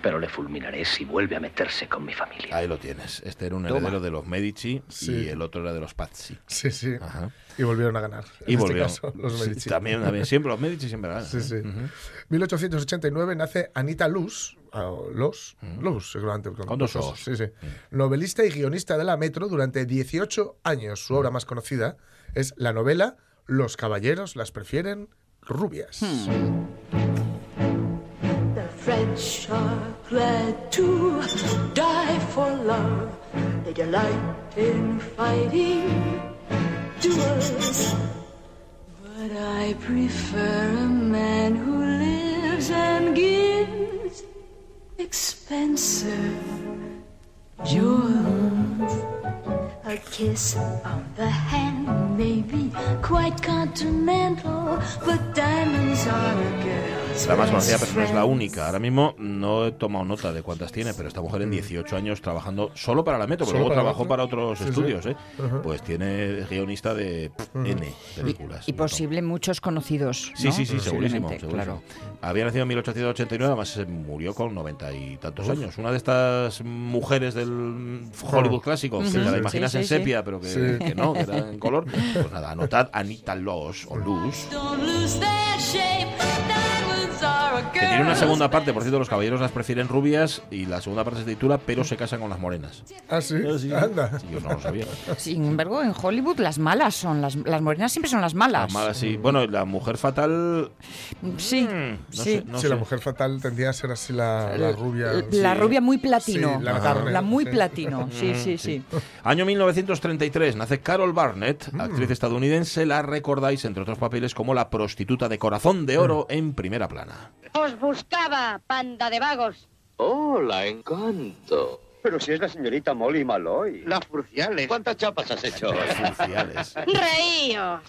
Pero le fulminaré si vuelve a meterse con mi familia. Ahí lo tienes. Este era un Toma. heredero de los Medici Sí. y el otro era de los Pazzi. Sí, sí. Ajá. Y volvieron a ganar. Y en este caso, los Sí, Medici. también, también, siempre los Medici siempre ganan. Sí, sí. Ujú. 1889 nace Anita Luz, o Los, Luz, seguramente. Con dos os. Sí, sí. Novelista y guionista de la Metro durante 18 años. Su obra más conocida es la novela Los caballeros las prefieren rubias. The French are glad to die for love. They delight in fighting duels. But I prefer a man who lives and gives expensive. jewels. A kiss on the hand may be quite continental, but diamonds are a girl's La más conocida, pero no es la única. Ahora mismo no he tomado nota de cuántas tiene, pero esta mujer en 18 años trabajando solo para la Metro, pero luego para trabajó para otros Sí, sí. estudios, ¿eh? Ajá. Pues tiene guionista de pff, N películas. Y posible muchos conocidos. Sí, ¿no? sí, sí, segurísimo, Posiblemente, segurísimo. Claro. Había nacido en 1889, además se murió con noventa y tantos años. Una de estas mujeres del Hollywood clásico, que te la Sí, imaginas sí, en sí. sepia, pero que, Sí. que no, que era en color. Pues nada, anotad Anita Loos o Luz, Don't lose their shape. Que tiene una segunda parte, por cierto, los caballeros las prefieren rubias y la segunda parte se titula Pero se casan con las morenas. Ah, sí. Ah, sí. Anda. Sí, yo no lo sabía. Sin embargo, en Hollywood las malas son las, las morenas siempre son las malas. Las malas, sí. Bueno, la mujer fatal. Sí, mm, no sí. sé, no sí, sé. la mujer fatal tendría a ser así la, la rubia. La sí. rubia muy platino. Sí, la Turner, La muy sí. platino. Sí, sí, sí. Año 1933 nace Carol Barnett, Mm. actriz estadounidense. La recordáis, entre otros papeles, como la prostituta de corazón de oro Mm. en primera plana. Os buscaba, panda de vagos. Hola, encanto. Pero si es la señorita Molly Malloy. Las cruciales. ¿Cuántas chapas has hecho? Cruciales. Reíos.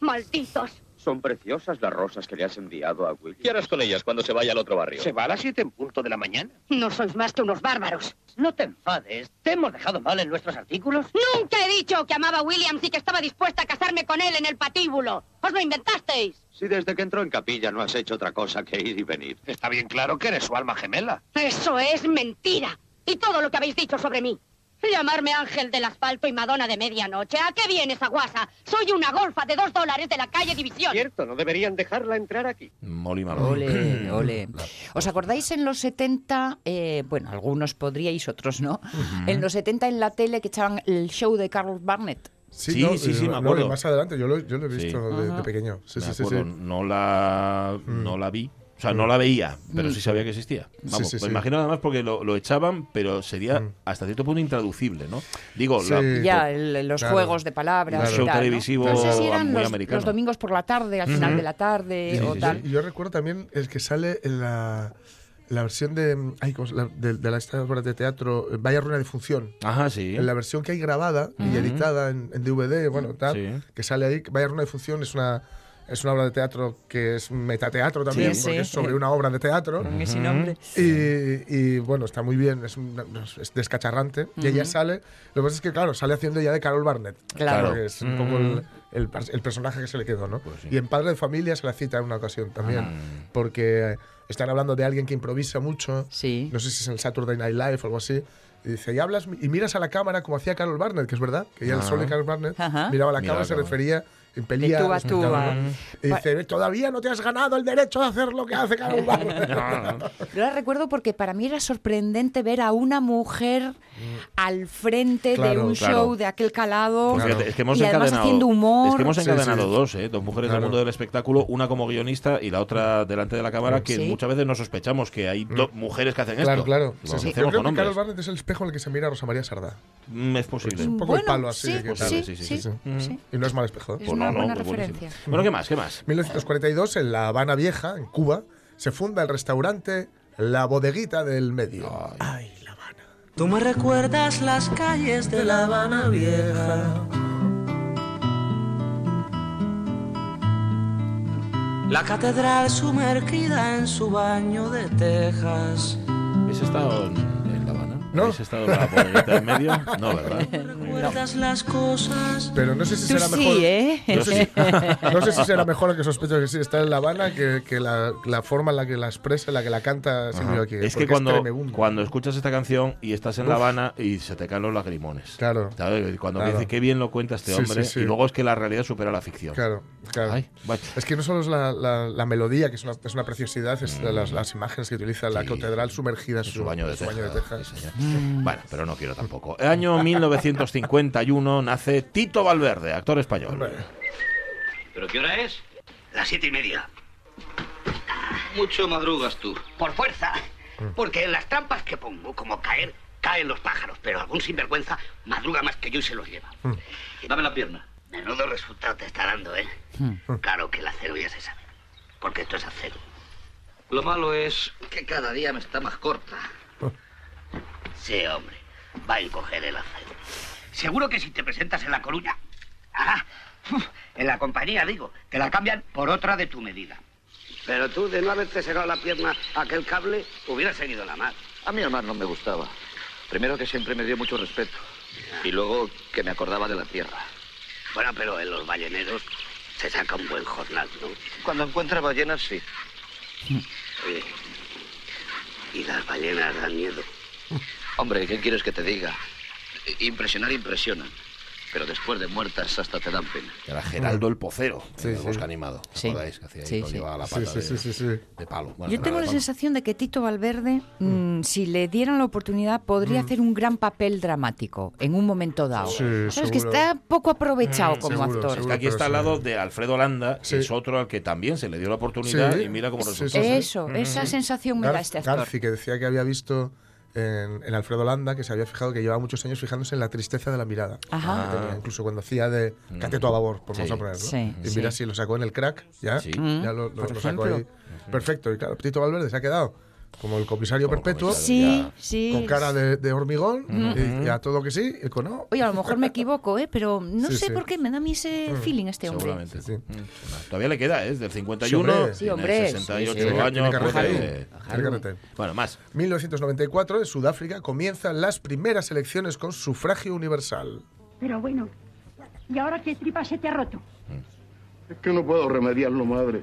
Malditos. Son preciosas las rosas que le has enviado a Will. ¿Qué harás con ellas cuando se vaya al otro barrio? Se va a las siete en punto de la mañana. No sois más que unos bárbaros. No te enfades. ¿Te hemos dejado mal en nuestros artículos? Nunca he dicho que amaba a Williams y que estaba dispuesta a casarme con él en el patíbulo. ¡Os lo inventasteis! Si desde que entró en capilla no has hecho otra cosa que ir y venir. Está bien claro que eres su alma gemela. Eso es mentira. Y todo lo que habéis dicho sobre mí. Llamarme Ángel del Asfalto y Madonna de Medianoche. ¿A qué viene esa guasa? Soy una golfa de dos dólares de la calle División. Cierto, no deberían dejarla entrar aquí. Molly Malone. Ole, ole. ¿Os acordáis en los 70? eh, bueno, algunos podríais, otros no. En los 70 en la tele que echaban el show de Carl Barnett. Sí, Sí, no, sí, sí, eh, me no, acuerdo. y más adelante, yo lo, yo lo he Sí. visto de, de Ajá. pequeño. Sí, Me sí, sí, acuerdo, sí. No la, no la vi. O sea, Mm. no la veía, pero Mm. sí sabía que existía. Sí, Vamos, sí, me sí. imagino además porque lo, lo echaban, pero sería Mm. hasta cierto punto intraducible, ¿no? Digo, Sí. la- Ya, el- los Claro. juegos de palabras. Un y show televisivo No sé si eran muy los, americano. los domingos por la tarde, al final de la tarde Sí, o sí, tal. Yo recuerdo también el que sale en la, la versión de, ay, ¿cómo se- la- de, de la esta obra de teatro, eh, Vaya Ruina de Función. Ajá, sí. En la versión que hay grabada y editada en, en DVD, bueno, tal, Sí. que sale ahí, Vaya Ruina de Función es una, es una obra de teatro que es metateatro también, Sí, porque sí. es sobre una obra de teatro. Con ese nombre. Y, y, bueno, está muy bien, es, descacharrante. Y ella sale, lo que pasa es que, claro, sale haciendo ya de Carol Barnett. Claro. Que es un poco el, el pers- el personaje que se le quedó, ¿no? Pues sí. Y en Padre de Familia se la cita en una ocasión también, Mm. porque están hablando de alguien que improvisa mucho. Sí. No sé si es en el Saturday Night Live o algo así. Y dice, y hablas y miras a la cámara como hacía Carol Barnett, que es verdad, que ella el Ah. sol de Carol Barnett Ajá. miraba a la Mira cámara y se cámara. refería en pelea. tú a explicando, tú, ¿no? ah. Y dice, todavía no te has ganado el derecho de hacer lo que hace Carol. Yo la recuerdo porque para mí era sorprendente ver a una mujer al frente de Claro, un claro. show de aquel calado Pues fíjate, es que hemos y además encadenado, haciendo humor. Es que hemos Sí, encadenado sí. dos, ¿eh? dos mujeres del Claro. mundo del espectáculo, una como guionista y la otra delante de la cámara, que Sí. muchas veces no sospechamos que hay dos mujeres que hacen Claro, esto. claro. Sí, sí. conocemos Yo creo que Carol hombres. Barnett es el espejo en el que se mira a Rosa María Sardá. Mm, Es posible. un poco el Bueno, palo así. sí, que sí, sí, sí, sí, sí. sí. sí. Y no es mal espejo. ¿eh? Es Pues una no, buena no, pues buenísimo. referencia. Bueno, ¿qué más? ¿Qué más? 1942, en La Habana Vieja, en Cuba, se funda el restaurante La Bodeguita del Medio. Ay. Tú me recuerdas las calles de La Habana Vieja. La catedral sumergida en su baño de tejas. ¿Habéis estado en, La Habana? No. ¿Habéis estado en la en medio? No, ¿verdad? ¿Recuerdas las cosas? Pero no sé si Tú será sí, mejor. ¿eh? Sí. No sé si será mejor que sospecho que sí está en La Habana que, que la, la forma en la que la expresa, en la que la canta Silvio aquí. Es que cuando, cuando escuchas esta canción y estás en La Habana y se te caen los lagrimones. Claro. ¿Sabes? Cuando Claro. dice qué bien lo cuenta este Sí, hombre sí, sí. y luego es que la realidad supera la ficción. Claro, claro. Ay, vaya. Es que no solo es la, la- la melodía, que es una, es una preciosidad, es las, las imágenes que utiliza la catedral sumergida en su baño de su teja. teja. sí, señor. Bueno, pero no quiero tampoco. El año 1951 nace Tito Valverde, actor español. ¿Pero qué hora es? Las siete y media. Mucho madrugas tú. Por fuerza. Porque en las trampas que pongo, como caer, caen los pájaros. Pero algún sinvergüenza madruga más que yo y se los lleva. Dame la pierna. Menudo resultado te está dando, ¿eh? Claro que el acero ya se sabe. Porque esto es acero. Lo malo es que cada día me está más corta. Sí, hombre. Va a encoger el acero. Seguro que si te presentas en La Coruña... Ah, en la compañía, digo, te la cambian por otra de tu medida. Pero tú, de no haberte cerrado la pierna a aquel cable, hubieras seguido la mar. A mí el mar no me gustaba. Primero que siempre me dio mucho respeto. Y luego que me acordaba de la tierra. Bueno, pero en los balleneros se saca un buen jornal, ¿no? Cuando encuentra ballenas, sí. Oye, y las ballenas dan miedo. Hombre, ¿qué quieres que te diga? Impresionar impresionan. Pero después de muertas hasta te dan pena. Era Geraldo el Pocero, Sí, el sí. bosque animado. ¿Os Sí. acordáis? Que hacía ahí Sí, la pata sí, de, sí, sí, sí. de palo. Bueno, Yo tengo la palo. sensación de que Tito Valverde, mm, si le dieran la oportunidad, podría hacer un gran papel dramático en un momento dado. Sí, Sabes que seguro. está poco aprovechado Mm, como seguro, actor. Es que aquí está al lado de Alfredo Landa, Sí. que es otro al que también se le dio la oportunidad Sí. y mira cómo resultó. sí, sí. Eso, esa sensación me da este actor. Garci, que decía que había visto en, en Alfredo Landa, que se había fijado que llevaba muchos años fijándose en la tristeza de la mirada. Ajá. que tenía, incluso cuando hacía de cateto a babor, por Sí. vamos a ponerlo. Sí, y sí. mira si lo sacó en el crack, ya, Sí. ya lo, lo- lo sacó ahí. Perfecto, y claro, Tito Valverde se ha quedado como el comisario Como perpetuo, comisario. Sí, sí. con cara de, de hormigón, y, y a todo que sí, y con no. Oye, a lo mejor me equivoco, ¿eh? pero no Sí, sé sí. por qué me da a mí ese feeling este hombre. Seguramente. Sí. Mm. Todavía le queda, ¿eh? es del 51, Sí, hombre. Sí, tiene hombre, 68 sí, sí. Tiene- años. puede-. Bueno, más. 1994, en Sudáfrica, comienzan las primeras elecciones con sufragio universal. Pero bueno, ¿y ahora qué tripa se te ha roto? Es que no puedo remediarlo, madre.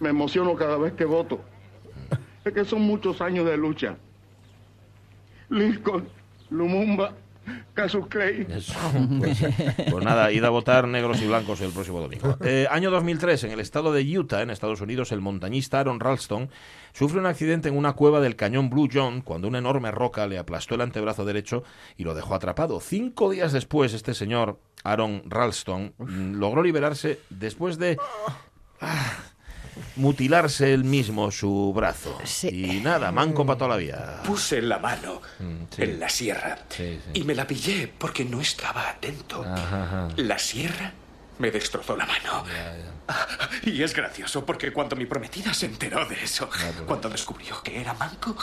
Me emociono cada vez que voto. Es que son muchos años de lucha. Lincoln, Lumumba, Casus Clay. Eso, pues, pues nada, id a votar negros y blancos el próximo domingo. Eh, año 2003, en el estado de Utah, en Estados Unidos, el montañista Aaron Ralston sufre un accidente en una cueva del cañón Blue John cuando una enorme roca le aplastó el antebrazo derecho y lo dejó atrapado. Cinco días después, este señor, Aaron Ralston, logró liberarse después de... ah, mutilarse él mismo su brazo. Y nada, manco para toda la vida. Puse la mano Mm, sí. en la sierra Sí, sí. y me la pillé porque no estaba atento. Ajá, ajá. La sierra me destrozó la mano. Ah, Y es gracioso porque cuando mi prometida se enteró de eso, cuando descubrió que era manco,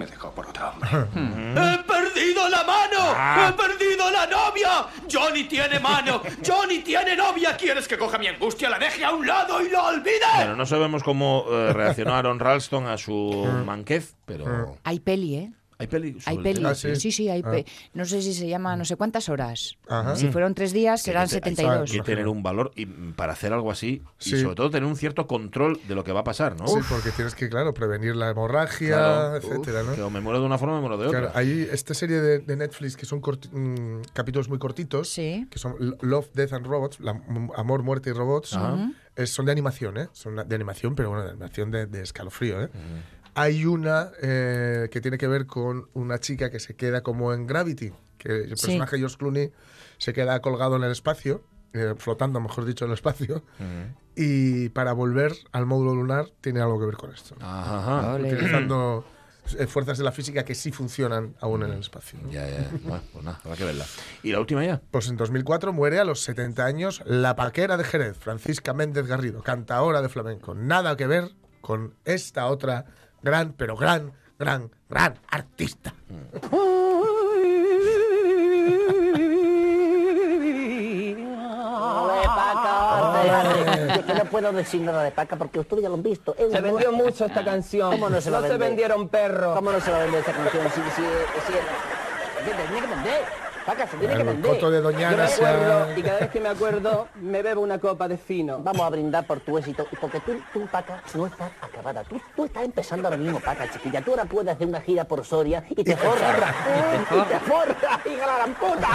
me dejó por otro hombre. ¡He perdido la mano! Ah. ¡He perdido la novia! ¡Johnny tiene mano! ¡Johnny tiene novia! ¿Quieres que coja mi angustia, la deje a un lado y lo olvide? Bueno, no sabemos cómo eh, reaccionó Aaron Ralston a su manquez, pero... Hay peli, ¿eh? Hay peli. Hay tema? sí, sí, hay Ah. pe- No sé si se llama no sé cuántas horas. Ajá. Si fueron tres días, serán Sí, que te- 72. Hay que tener un valor y, mm, para hacer algo así Sí. y sobre todo tener un cierto control de lo que va a pasar, ¿no? Sí, porque tienes que, claro, prevenir la hemorragia, Claro. etcétera, ¿no? Que o me muero de una forma o me muero de otra. Claro, hay esta serie de, de Netflix que son mm, capítulos muy cortitos, que son Love, Death and Robots, la- m- Amor, Muerte y Robots. Ajá. Eh, son de animación, ¿eh? Son de animación, pero bueno, de animación de, de escalofrío, ¿eh? Hay una eh, que tiene que ver con una chica que se queda como en Gravity, que el Sí. personaje George Clooney se queda colgado en el espacio, eh, flotando, mejor dicho, en el espacio, y para volver al módulo lunar tiene algo que ver con esto. Ajá. Utilizando eh, fuerzas de la física que sí funcionan aún en el espacio. ¿no? Ya, ya. Bueno, pues nada, habrá que verla. ¿Y la última ya? Pues en 2004 muere a los 70 años la paquera de Jerez, Francisca Méndez Garrido, cantaora de flamenco. Nada que ver con esta otra gran, pero gran, gran, gran artista. Yo no puedo decir nada de Paca porque ustedes ya lo han visto. Es Se vendió mucho esta canción. ¿Cómo no se No se vendieron perros. ¿Cómo no se va a vender esta canción? Si- se tiene que vender. Paca, se tiene que El vender. coto de Doñana Yo me se ha- acuerdo, y cada vez que me acuerdo, me bebo una copa de fino. Vamos a brindar por tu éxito. y Porque tú, tú Paca, no estás acabada. Tú, tú estás empezando ahora mismo, Paca, chiquilla. Tú ahora puedes hacer una gira por Soria y te forras. Y te forras, hija de la gran puta.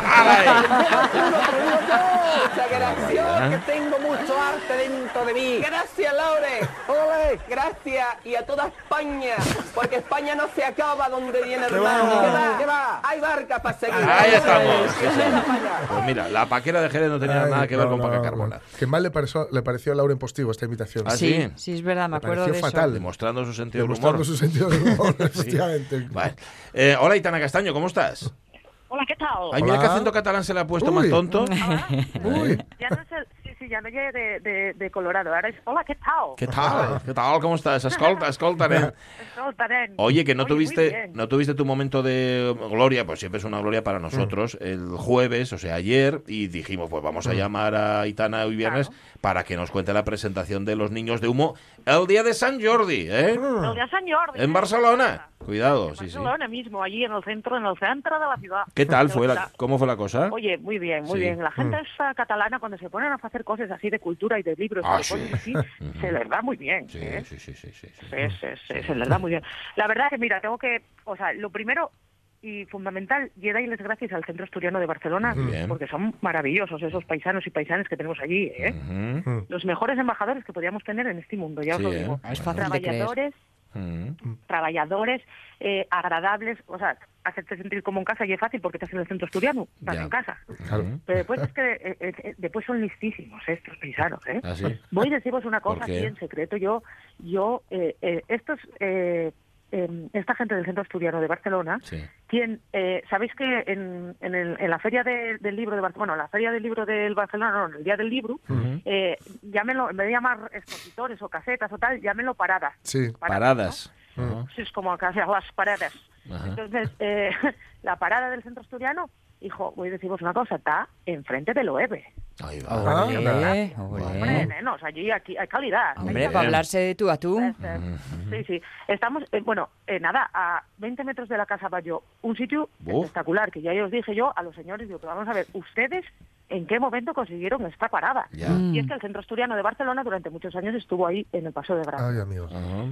Muchas gracias, que tengo mucho arte dentro de mí. Gracias, Laure. Ole, gracias. Y a toda España, porque España no se acaba donde viene ¿Qué hermano. ¿Qué va? ¿Qué va? Hay barca para seguir. Ahí. Sí. Pues mira, la paquera de Jerez no tenía Ay, nada que ver no, con no, Paca no. Carbona. Que mal le pareció, le pareció a Laura en Postigo esta invitación. ¿Ah, sí? Sí, es verdad, me Me acuerdo pareció de eso. fatal. Demostrando su sentido del Demostrando humor. su sentido del humor, Sí. efectivamente. Vale. Eh, hola, Itana Castaño, ¿cómo estás? Hola, ¿qué tal? Ay, mira qué acento catalán se le ha puesto más Uy. tonto. Uy, Ya no es llegué de, de, de Colorado. Ahora es, hola, ¿qué tal? ¿Qué tal? ¿Qué tal? ¿Cómo estás? Escolta, escolta, nen. Oye, que no Oye, tuviste, no tuviste tu momento de gloria, pues siempre es una gloria para nosotros, el jueves, o sea, ayer, y dijimos, pues vamos a llamar a Itana hoy viernes para que nos cuente la presentación de los niños de humo el día de San Jordi, ¿eh? El día San Jordi. En Barcelona. Cuidado, sí, sí. Barcelona mismo, allí en el centro, en el centro de la ciudad. ¿Qué tal De fue la, cómo fue la cosa? Oye, muy bien, muy Sí. bien. La gente Mm. esa catalana, cuando se ponen a hacer cosas así de cultura y de libros Ah, y de sí. cosas así, se les da muy bien. Sí, ¿eh? sí, sí, sí, sí, sí. Sí, sí, sí, se les da muy bien. La verdad que, mira, tengo que, o sea, lo primero y fundamental, y darles gracias al Centro Asturiano de Barcelona, Bien. porque son maravillosos esos paisanos y paisanas que tenemos allí, ¿eh? Ujú. Los mejores embajadores que podríamos tener en este mundo, ya os lo ¿eh? digo. Es fácil de creer. Trabajadores, Mm. trabajadores eh, agradables, o sea, hacerte sentir como en casa y es fácil porque estás en el centro asturiano, estás Ya. en casa. Claro. Pero después es que eh, eh, después son listísimos estos paisanos, ¿eh? ¿Ah, sí? Voy a deciros una ¿Por cosa aquí en secreto. Yo, yo, eh, eh, estos, eh, eh, esta gente del centro asturiano de Barcelona, Sí. quien, eh, sabéis que en, en, el- en la feria de- del libro de Barcelona, bueno, la feria del libro del Barcelona, no, en el día del libro, Ujú. eh, llámenlo, en vez de llamar expositores o casetas o tal, llámenlo paradas. Sí. Paradas. Sí, es como las paradas. Entonces, eh, la parada del centro asturiano, hijo, voy a deciros una cosa, está enfrente del OEB. Ahí va. Ah, Ole, ole. Hombre, nenos, allí aquí hay calidad. Hombre, para hablarse de tú a tú. Este, Sí, sí. Estamos, eh, bueno, eh, nada, a 20 metros de la Casa Bayo, un sitio espectacular, que ya os dije yo a los señores, digo, que vamos a ver, ustedes en qué momento consiguieron esta parada. Ya. Y es que el Centro Asturiano de Barcelona durante muchos años estuvo ahí en el Paso de Gran. Ay, amigos. Ajá.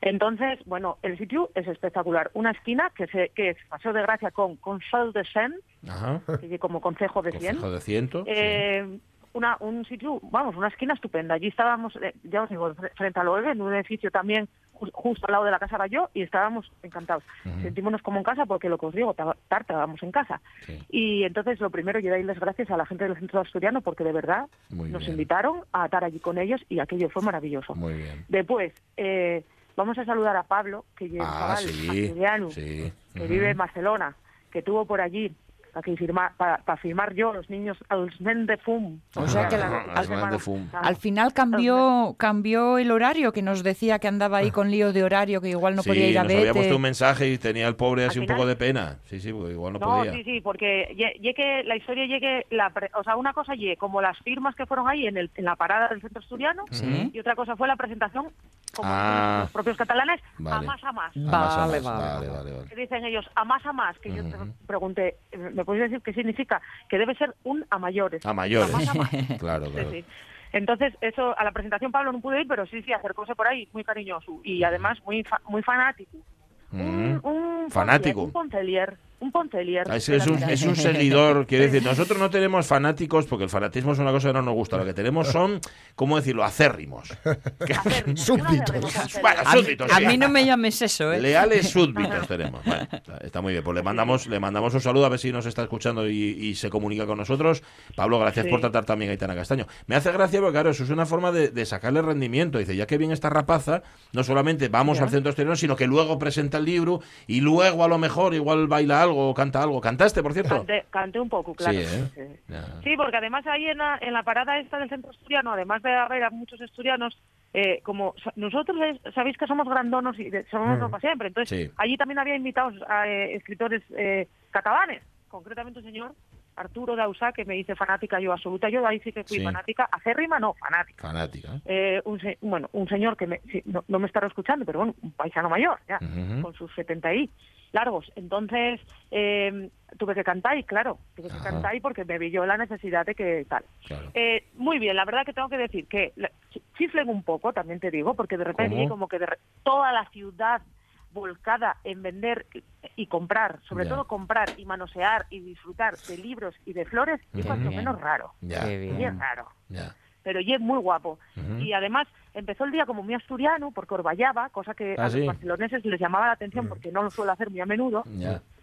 Entonces, bueno, el sitio es espectacular. Una esquina que, se, que es Paseo de Gracia con Conseil de Seine, Ajá. que como Consejo de Cien. Consejo de ciento. sí. Eh, una, un sitio, vamos, una esquina estupenda. Allí estábamos, eh, ya os digo, fre- frente al OEB, en un edificio también ju- justo al lado de la casa Bayó y estábamos encantados. Ujú. Sentímonos como en casa porque lo que os digo, ta- tar- estábamos en casa. Y entonces lo primero, yo darles gracias a la gente del centro asturiano porque de verdad Muy nos bien. invitaron a estar allí con ellos y aquello fue maravilloso. Muy bien. Después, eh, vamos a saludar a Pablo, que es Ah, sí. Sí. que vive en Barcelona, que tuvo por allí para que firma, para, firmar yo los niños als men de fum. O sea que la- la al- semana- Al final cambió cambió el horario, que nos decía que andaba ahí con lío de horario, que igual no sí, podía ir a nos había puesto un mensaje y tenía el pobre así un poco de pena. Sí, sí, porque igual no, No, podía. sí, sí, porque lle- llegue, la historia llegue, la pre- o sea, una cosa llegue como las firmas que fueron ahí en, el, en la parada del centro asturiano Sí. y otra cosa fue la presentación como Ah. los propios catalanes a Vale. más a más. A más, a más. Vale, vale, vale. Que dicen ellos a más a más, que yo te pregunté, ¿me puedes decir qué significa? Que debe ser un a mayores. A mayores. más a más. claro, Sí, claro. sí. Entonces, eso, a la presentación Pablo no pude ir, pero sí, sí, acercóse por ahí, muy cariñoso y además muy fa- muy fanático. Mm. Un Fanático. Un un poncelier. Ah, es la un, es un seguidor, quiere decir, nosotros no tenemos fanáticos porque el fanatismo es una cosa que no nos gusta, lo que tenemos son, ¿cómo decirlo?, acérrimos. súbditos. Bueno, a, súbditos, a sí. mí no me llames eso, ¿eh? Leales súbditos tenemos. Está, muy bien. Pues le mandamos, le mandamos un saludo a ver si nos está escuchando y, y se comunica con nosotros. Pablo, gracias Sí. por tratar también a Aitana Castaño. Me hace gracia porque, claro, eso es una forma de, de sacarle rendimiento. Dice, ya que bien esta rapaza, no solamente vamos Ya. al centro exterior, sino que luego presenta el libro y luego a lo mejor igual baila algo o canta algo. ¿Cantaste, por cierto? Canté, canté un poco, claro. Sí, ¿eh? sí. Porque además ahí en la, en la parada esta del centro asturiano, además de haber muchos asturianos, eh, como nosotros sabéis que somos grandonos y somos Mm. para siempre, entonces Sí. allí también había invitados a eh, escritores eh, catalanes, concretamente un señor, Arturo Dausa, que me dice fanática yo absoluta, yo ahí sí que fui Sí. fanática, acérrima no, fanática. Fanática. ¿eh? Un se- bueno, un señor que me, sí, no, no me estará escuchando, pero bueno, un paisano mayor, ya, con sus 70 y largos. Entonces, eh, tuve que cantar y claro, tuve que Ajá. cantar y porque me vi yo la necesidad de que tal. Claro. Eh, muy bien, la verdad que tengo que decir que chiflen un poco, también te digo, porque de repente ¿Cómo? como que de re- toda la ciudad volcada en vender y- y comprar, sobre Ya. todo comprar y manosear y disfrutar de libros y de flores, es Qué cuanto menos raro. Ya. Qué bien. Y es raro Ya. Pero y es muy guapo. Y además empezó el día como muy asturiano, porque orballaba, cosa que Ah, a sí. los barceloneses les llamaba la atención porque no lo suelo hacer muy a menudo.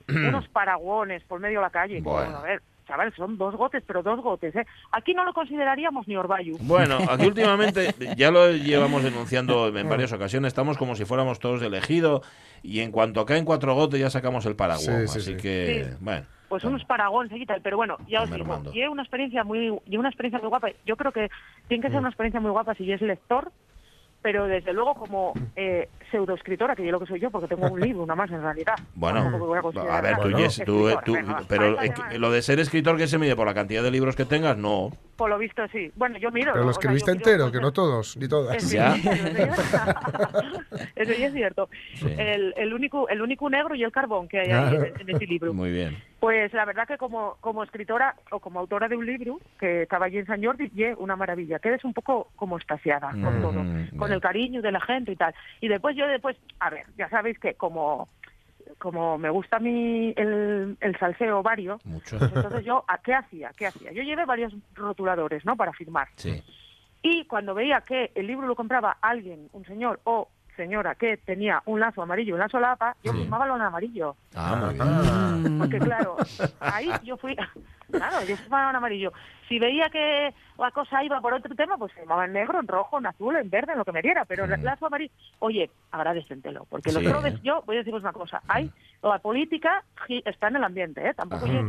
Unos paraguones por medio de la calle. Bueno. a ver, chaval, son dos gotes, pero dos gotes, ¿eh? Aquí no lo consideraríamos ni orballo. Bueno, aquí últimamente ya lo llevamos denunciando en varias ocasiones, estamos como si fuéramos todos elegidos y en cuanto caen cuatro gotes ya sacamos el paraguas, Sí, sí, así sí. que, Sí. bueno, Pues unos paragones y tal, pero bueno, ya os digo, y es una experiencia muy, y una experiencia muy guapa. Yo creo que tiene que ser una experiencia muy guapa si es lector, pero desde luego como eh, pseudoescritora, que yo lo que soy yo, porque tengo un libro, una más en realidad. bueno, a a ver, tú. Jess, tú, Escritora, tú- venga, pero eh, lo de ser escritor que se mide por la cantidad de libros que tengas, no. Por lo visto, sí. Bueno, yo miro. Pero lo O sea, escribiste entero, que no todos, ni todas. Ya. Eso ya- es cierto. Sí. El, el único el único negro y el carbón que hay ahí en, en ese libro. Muy bien. Pues la verdad que como, como escritora o como autora de un libro que estaba allí en San Jordi, y una maravilla. Quedes un poco como estasiada con Mm, todo, bien. con el cariño de la gente y tal. Y después yo después, a ver, ya sabéis que como como me gusta a mí el, el salseo vario, Mucho. pues entonces yo, ¿a qué hacía? ¿Qué hacía? Yo llevé varios rotuladores, ¿no? Para firmar. Sí. Y cuando veía que el libro lo compraba alguien, un señor o señora que tenía un lazo amarillo en la solapa, yo Sí. firmaba lo en amarillo. Ah, muy bien. Porque claro, ahí yo fui, claro, yo firmaba en amarillo. Si veía que la cosa iba por otro tema, pues firmaba en negro, en rojo, en azul, en verde, en lo que me diera. Pero el lazo amarillo, oye, agradecentelo. Porque los Sí, robes, ¿eh? yo voy a deciros una cosa, hay, la política está en el ambiente, ¿eh? Tampoco oye,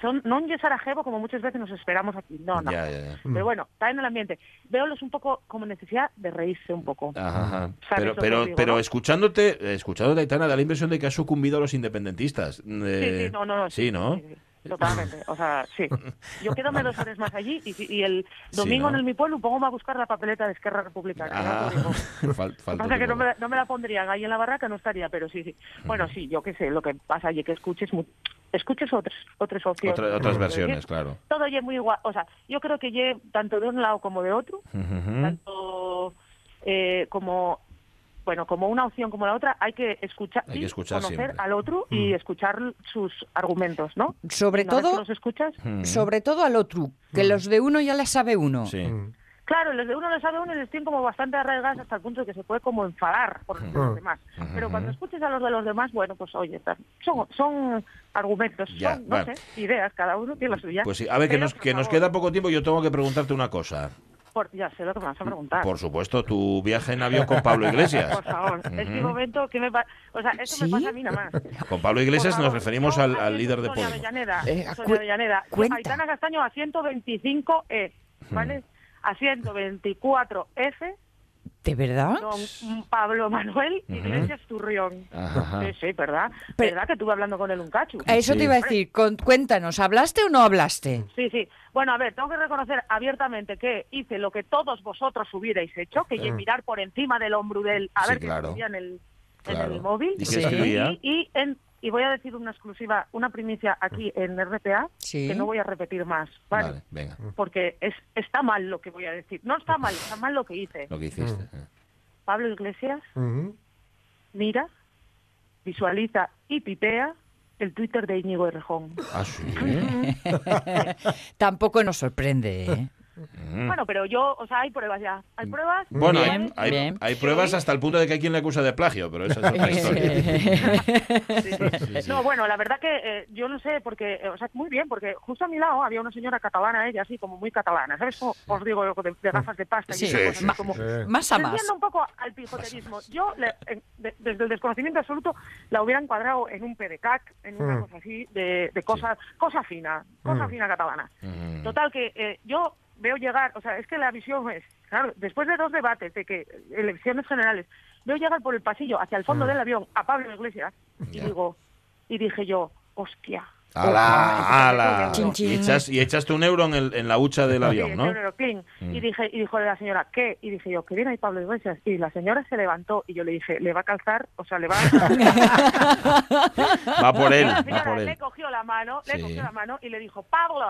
son, no en Sarajevo como muchas veces nos esperamos aquí, no, no. Ya, ya, ya. Pero bueno, está en el ambiente. Veolos un poco como necesidad de reírse un poco. Ajá, ajá. ¿Sabes Pero, lo pero, digo, pero no? escuchándote, escuchándote, Aitana, da la impresión de que has sucumbido a los independentistas. Sí, Eh, sí, no, no, no. Sí, ¿no? sí, sí, totalmente. O sea, sí. Yo quédame dos horas más allí y, y el Sí, domingo ¿no? en el mi pueblo pongo a buscar la papeleta de Esquerra Republicana. Ah, fal- Lo que falta pasa es que no me, la- no me la pondrían ahí en la barraca, no estaría, pero sí, sí. Bueno, sí, yo qué sé, lo que pasa allí que escuches escuches otros otros ocios. Otra- otras versiones, claro. Todo ye muy igual, o sea, yo creo que ye tanto de un lado como de otro, tanto eh, como bueno, como una opción como la otra, hay que escuchar, Hay que y conocer siempre. al otro y Mm. escuchar sus argumentos, ¿no? Sobre todo- los escuchas, Sobre todo al otro, que los de uno ya les sabe uno. Sí. Claro, los de uno les sabe uno y les tienen como bastante arraigadas hasta el punto de que se puede como enfadar por Mm. los demás. Pero cuando escuches a los de los demás, bueno, pues oye, son, son argumentos, Ya, son, no vale. sé, ideas, cada uno tiene la suya. Pues sí, a ver, que nos, que nos queda poco tiempo. Yo tengo que preguntarte una cosa. Por- ya sé lo que me vas a preguntar. Por supuesto, tu viaje en avión con Pablo Iglesias. Por favor, es mi Ujú. momento que me pa- O sea, eso me pasa a mí nada más. Con Pablo Iglesias nos referimos al, al líder de Sonia Podemos. Avellaneda, Eh, Sonia cu- Avellaneda. cuenta. Aitana Castaño a 125E, ¿vale? A 124F, ¿De verdad? don Pablo Manuel. Iglesias Turrión. Ajá. Sí, sí, ¿verdad? ¿Verdad que estuve hablando con él un cacho? A Eso te iba a decir, con- cuéntanos, ¿hablaste o no hablaste? Sí, sí. Bueno, a ver, tengo que reconocer abiertamente que hice lo que todos vosotros hubierais hecho, que es mirar por encima del hombro del a Sí, ver qué claro. en el, en Claro. el móvil. ¿Y qué Sí. escribía? Y, y en- y voy a decir una exclusiva, una primicia aquí en RPA, Sí. que no voy a repetir más, ¿vale? Vale, venga. Porque es, está mal lo que voy a decir. No está mal, está mal lo que hice. Lo que hiciste. Pablo Iglesias mira, visualiza y pipea el Twitter de Íñigo Errejón. Ah, sí. Tampoco nos sorprende, ¿eh? Bueno, pero yo, o sea, hay pruebas ya. Hay pruebas. Mm. Bueno, Bien, hay, hay- bien. hay pruebas hasta el punto de que hay quien le acusa de plagio, pero esa es otra historia. No, bueno, la verdad que eh, yo no sé, porque, eh, o sea, muy bien, porque justo a mi lado había una señora catalana, ella así como muy catalana, ¿sabes? Como os digo, de, de gafas de pasta Sí, y sí, cosas, sí, como, sí. Más a más. Un poco al pijoterismo. Yo, le- en- de- desde el desconocimiento absoluto, la hubiera encuadrado en un PDCAC, en una Mm. cosa así, de, de cosa, cosa fina, cosa Mm. fina catalana. Total, que eh, yo veo llegar, o sea, es que la visión es, claro, después de dos debates, de que elecciones generales, veo llegar por el pasillo hacia el fondo Mm. del avión a Pablo Iglesias y digo, y dije yo, hostia. ¡Hala! ¡Hala! Chin, Y, echas- y echaste un euro en, el- en la hucha del avión, ¿no? euro. Mm. Y dije, y dijo la señora, ¿qué? Y dije yo, que viene ahí Pablo Iglesias. Y la señora se levantó y yo le dije, le va a calzar, o sea, le va a... Va por él, va le cogió la mano, le Sí. cogió la mano y le dijo, Pablo,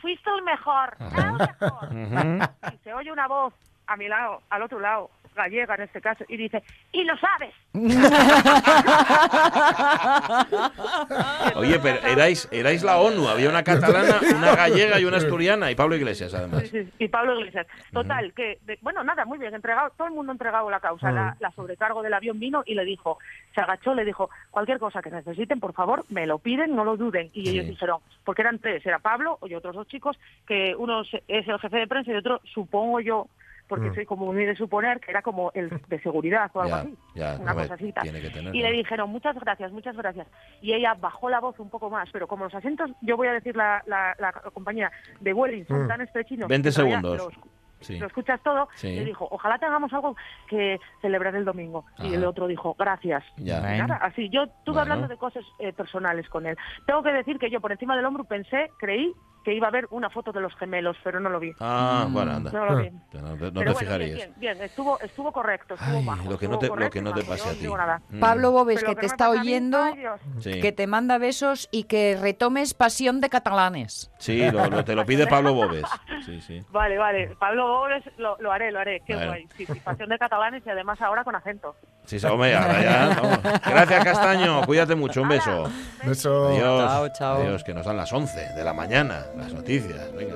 fuiste el mejor, el mejor. Ujú. Y se oye una voz a mi lado, al otro lado, gallega en este caso, y dice, y lo sabes. Oye, pero erais, erais la ONU, había una catalana, una gallega y una asturiana y Pablo Iglesias, además. Sí, sí, y Pablo Iglesias. Total, que, de- bueno, nada, muy bien, entregado, todo el mundo entregado la causa. La, la sobrecargo del avión vino y le dijo, se agachó, le dijo, cualquier cosa que necesiten, por favor, me lo piden, no lo duden. Y ellos dijeron, porque eran tres, era Pablo y otros dos chicos, que uno es el jefe de prensa y otro, supongo yo, porque Mm. soy como muy de suponer, que era como el de seguridad o algo Ya, así. ya, una cosa así. tener, y le ¿no? dijeron, muchas gracias, muchas gracias. Y ella bajó la voz un poco más, pero como los asientos, yo voy a decir la, la, la compañía de Vueling son Mm. tan estrechinos. 20 que todavía segundos. los- Sí. lo escuchas todo, Sí. le dijo, ojalá tengamos algo que celebrar el domingo. Y el otro dijo, gracias. Ya. Y nada, así, yo estuve Bueno. hablando de cosas eh, personales con él. Tengo que decir que yo por encima del hombro pensé, creí que iba a haber una foto de los gemelos, pero no lo vi. Ah, bueno, anda. No lo vi. No, te- no Pero te bueno, fijarías. Bien, bien, bien, estuvo, estuvo correcto, estuvo bajo. Lo que no te, lo correcto que y no te pase a ti. Mm. Pablo Bobes, Pero que lo te está mí, oyendo, ay. Sí. que te manda besos y que retomes pasión de catalanes. Sí, lo, lo- te lo pide Pablo Bobes. Sí, sí. Vale, vale. Pablo Bobes lo, lo haré, lo haré. Qué guay. Sí, sí, pasión de catalanes y además ahora con acento. Sí, hombre, ahora ya, vamos. Gracias, Castaño. Cuídate mucho. Un beso. Beso. Adiós. Chao, chao. Adiós, que nos dan las 11 de la mañana, las noticias, venga.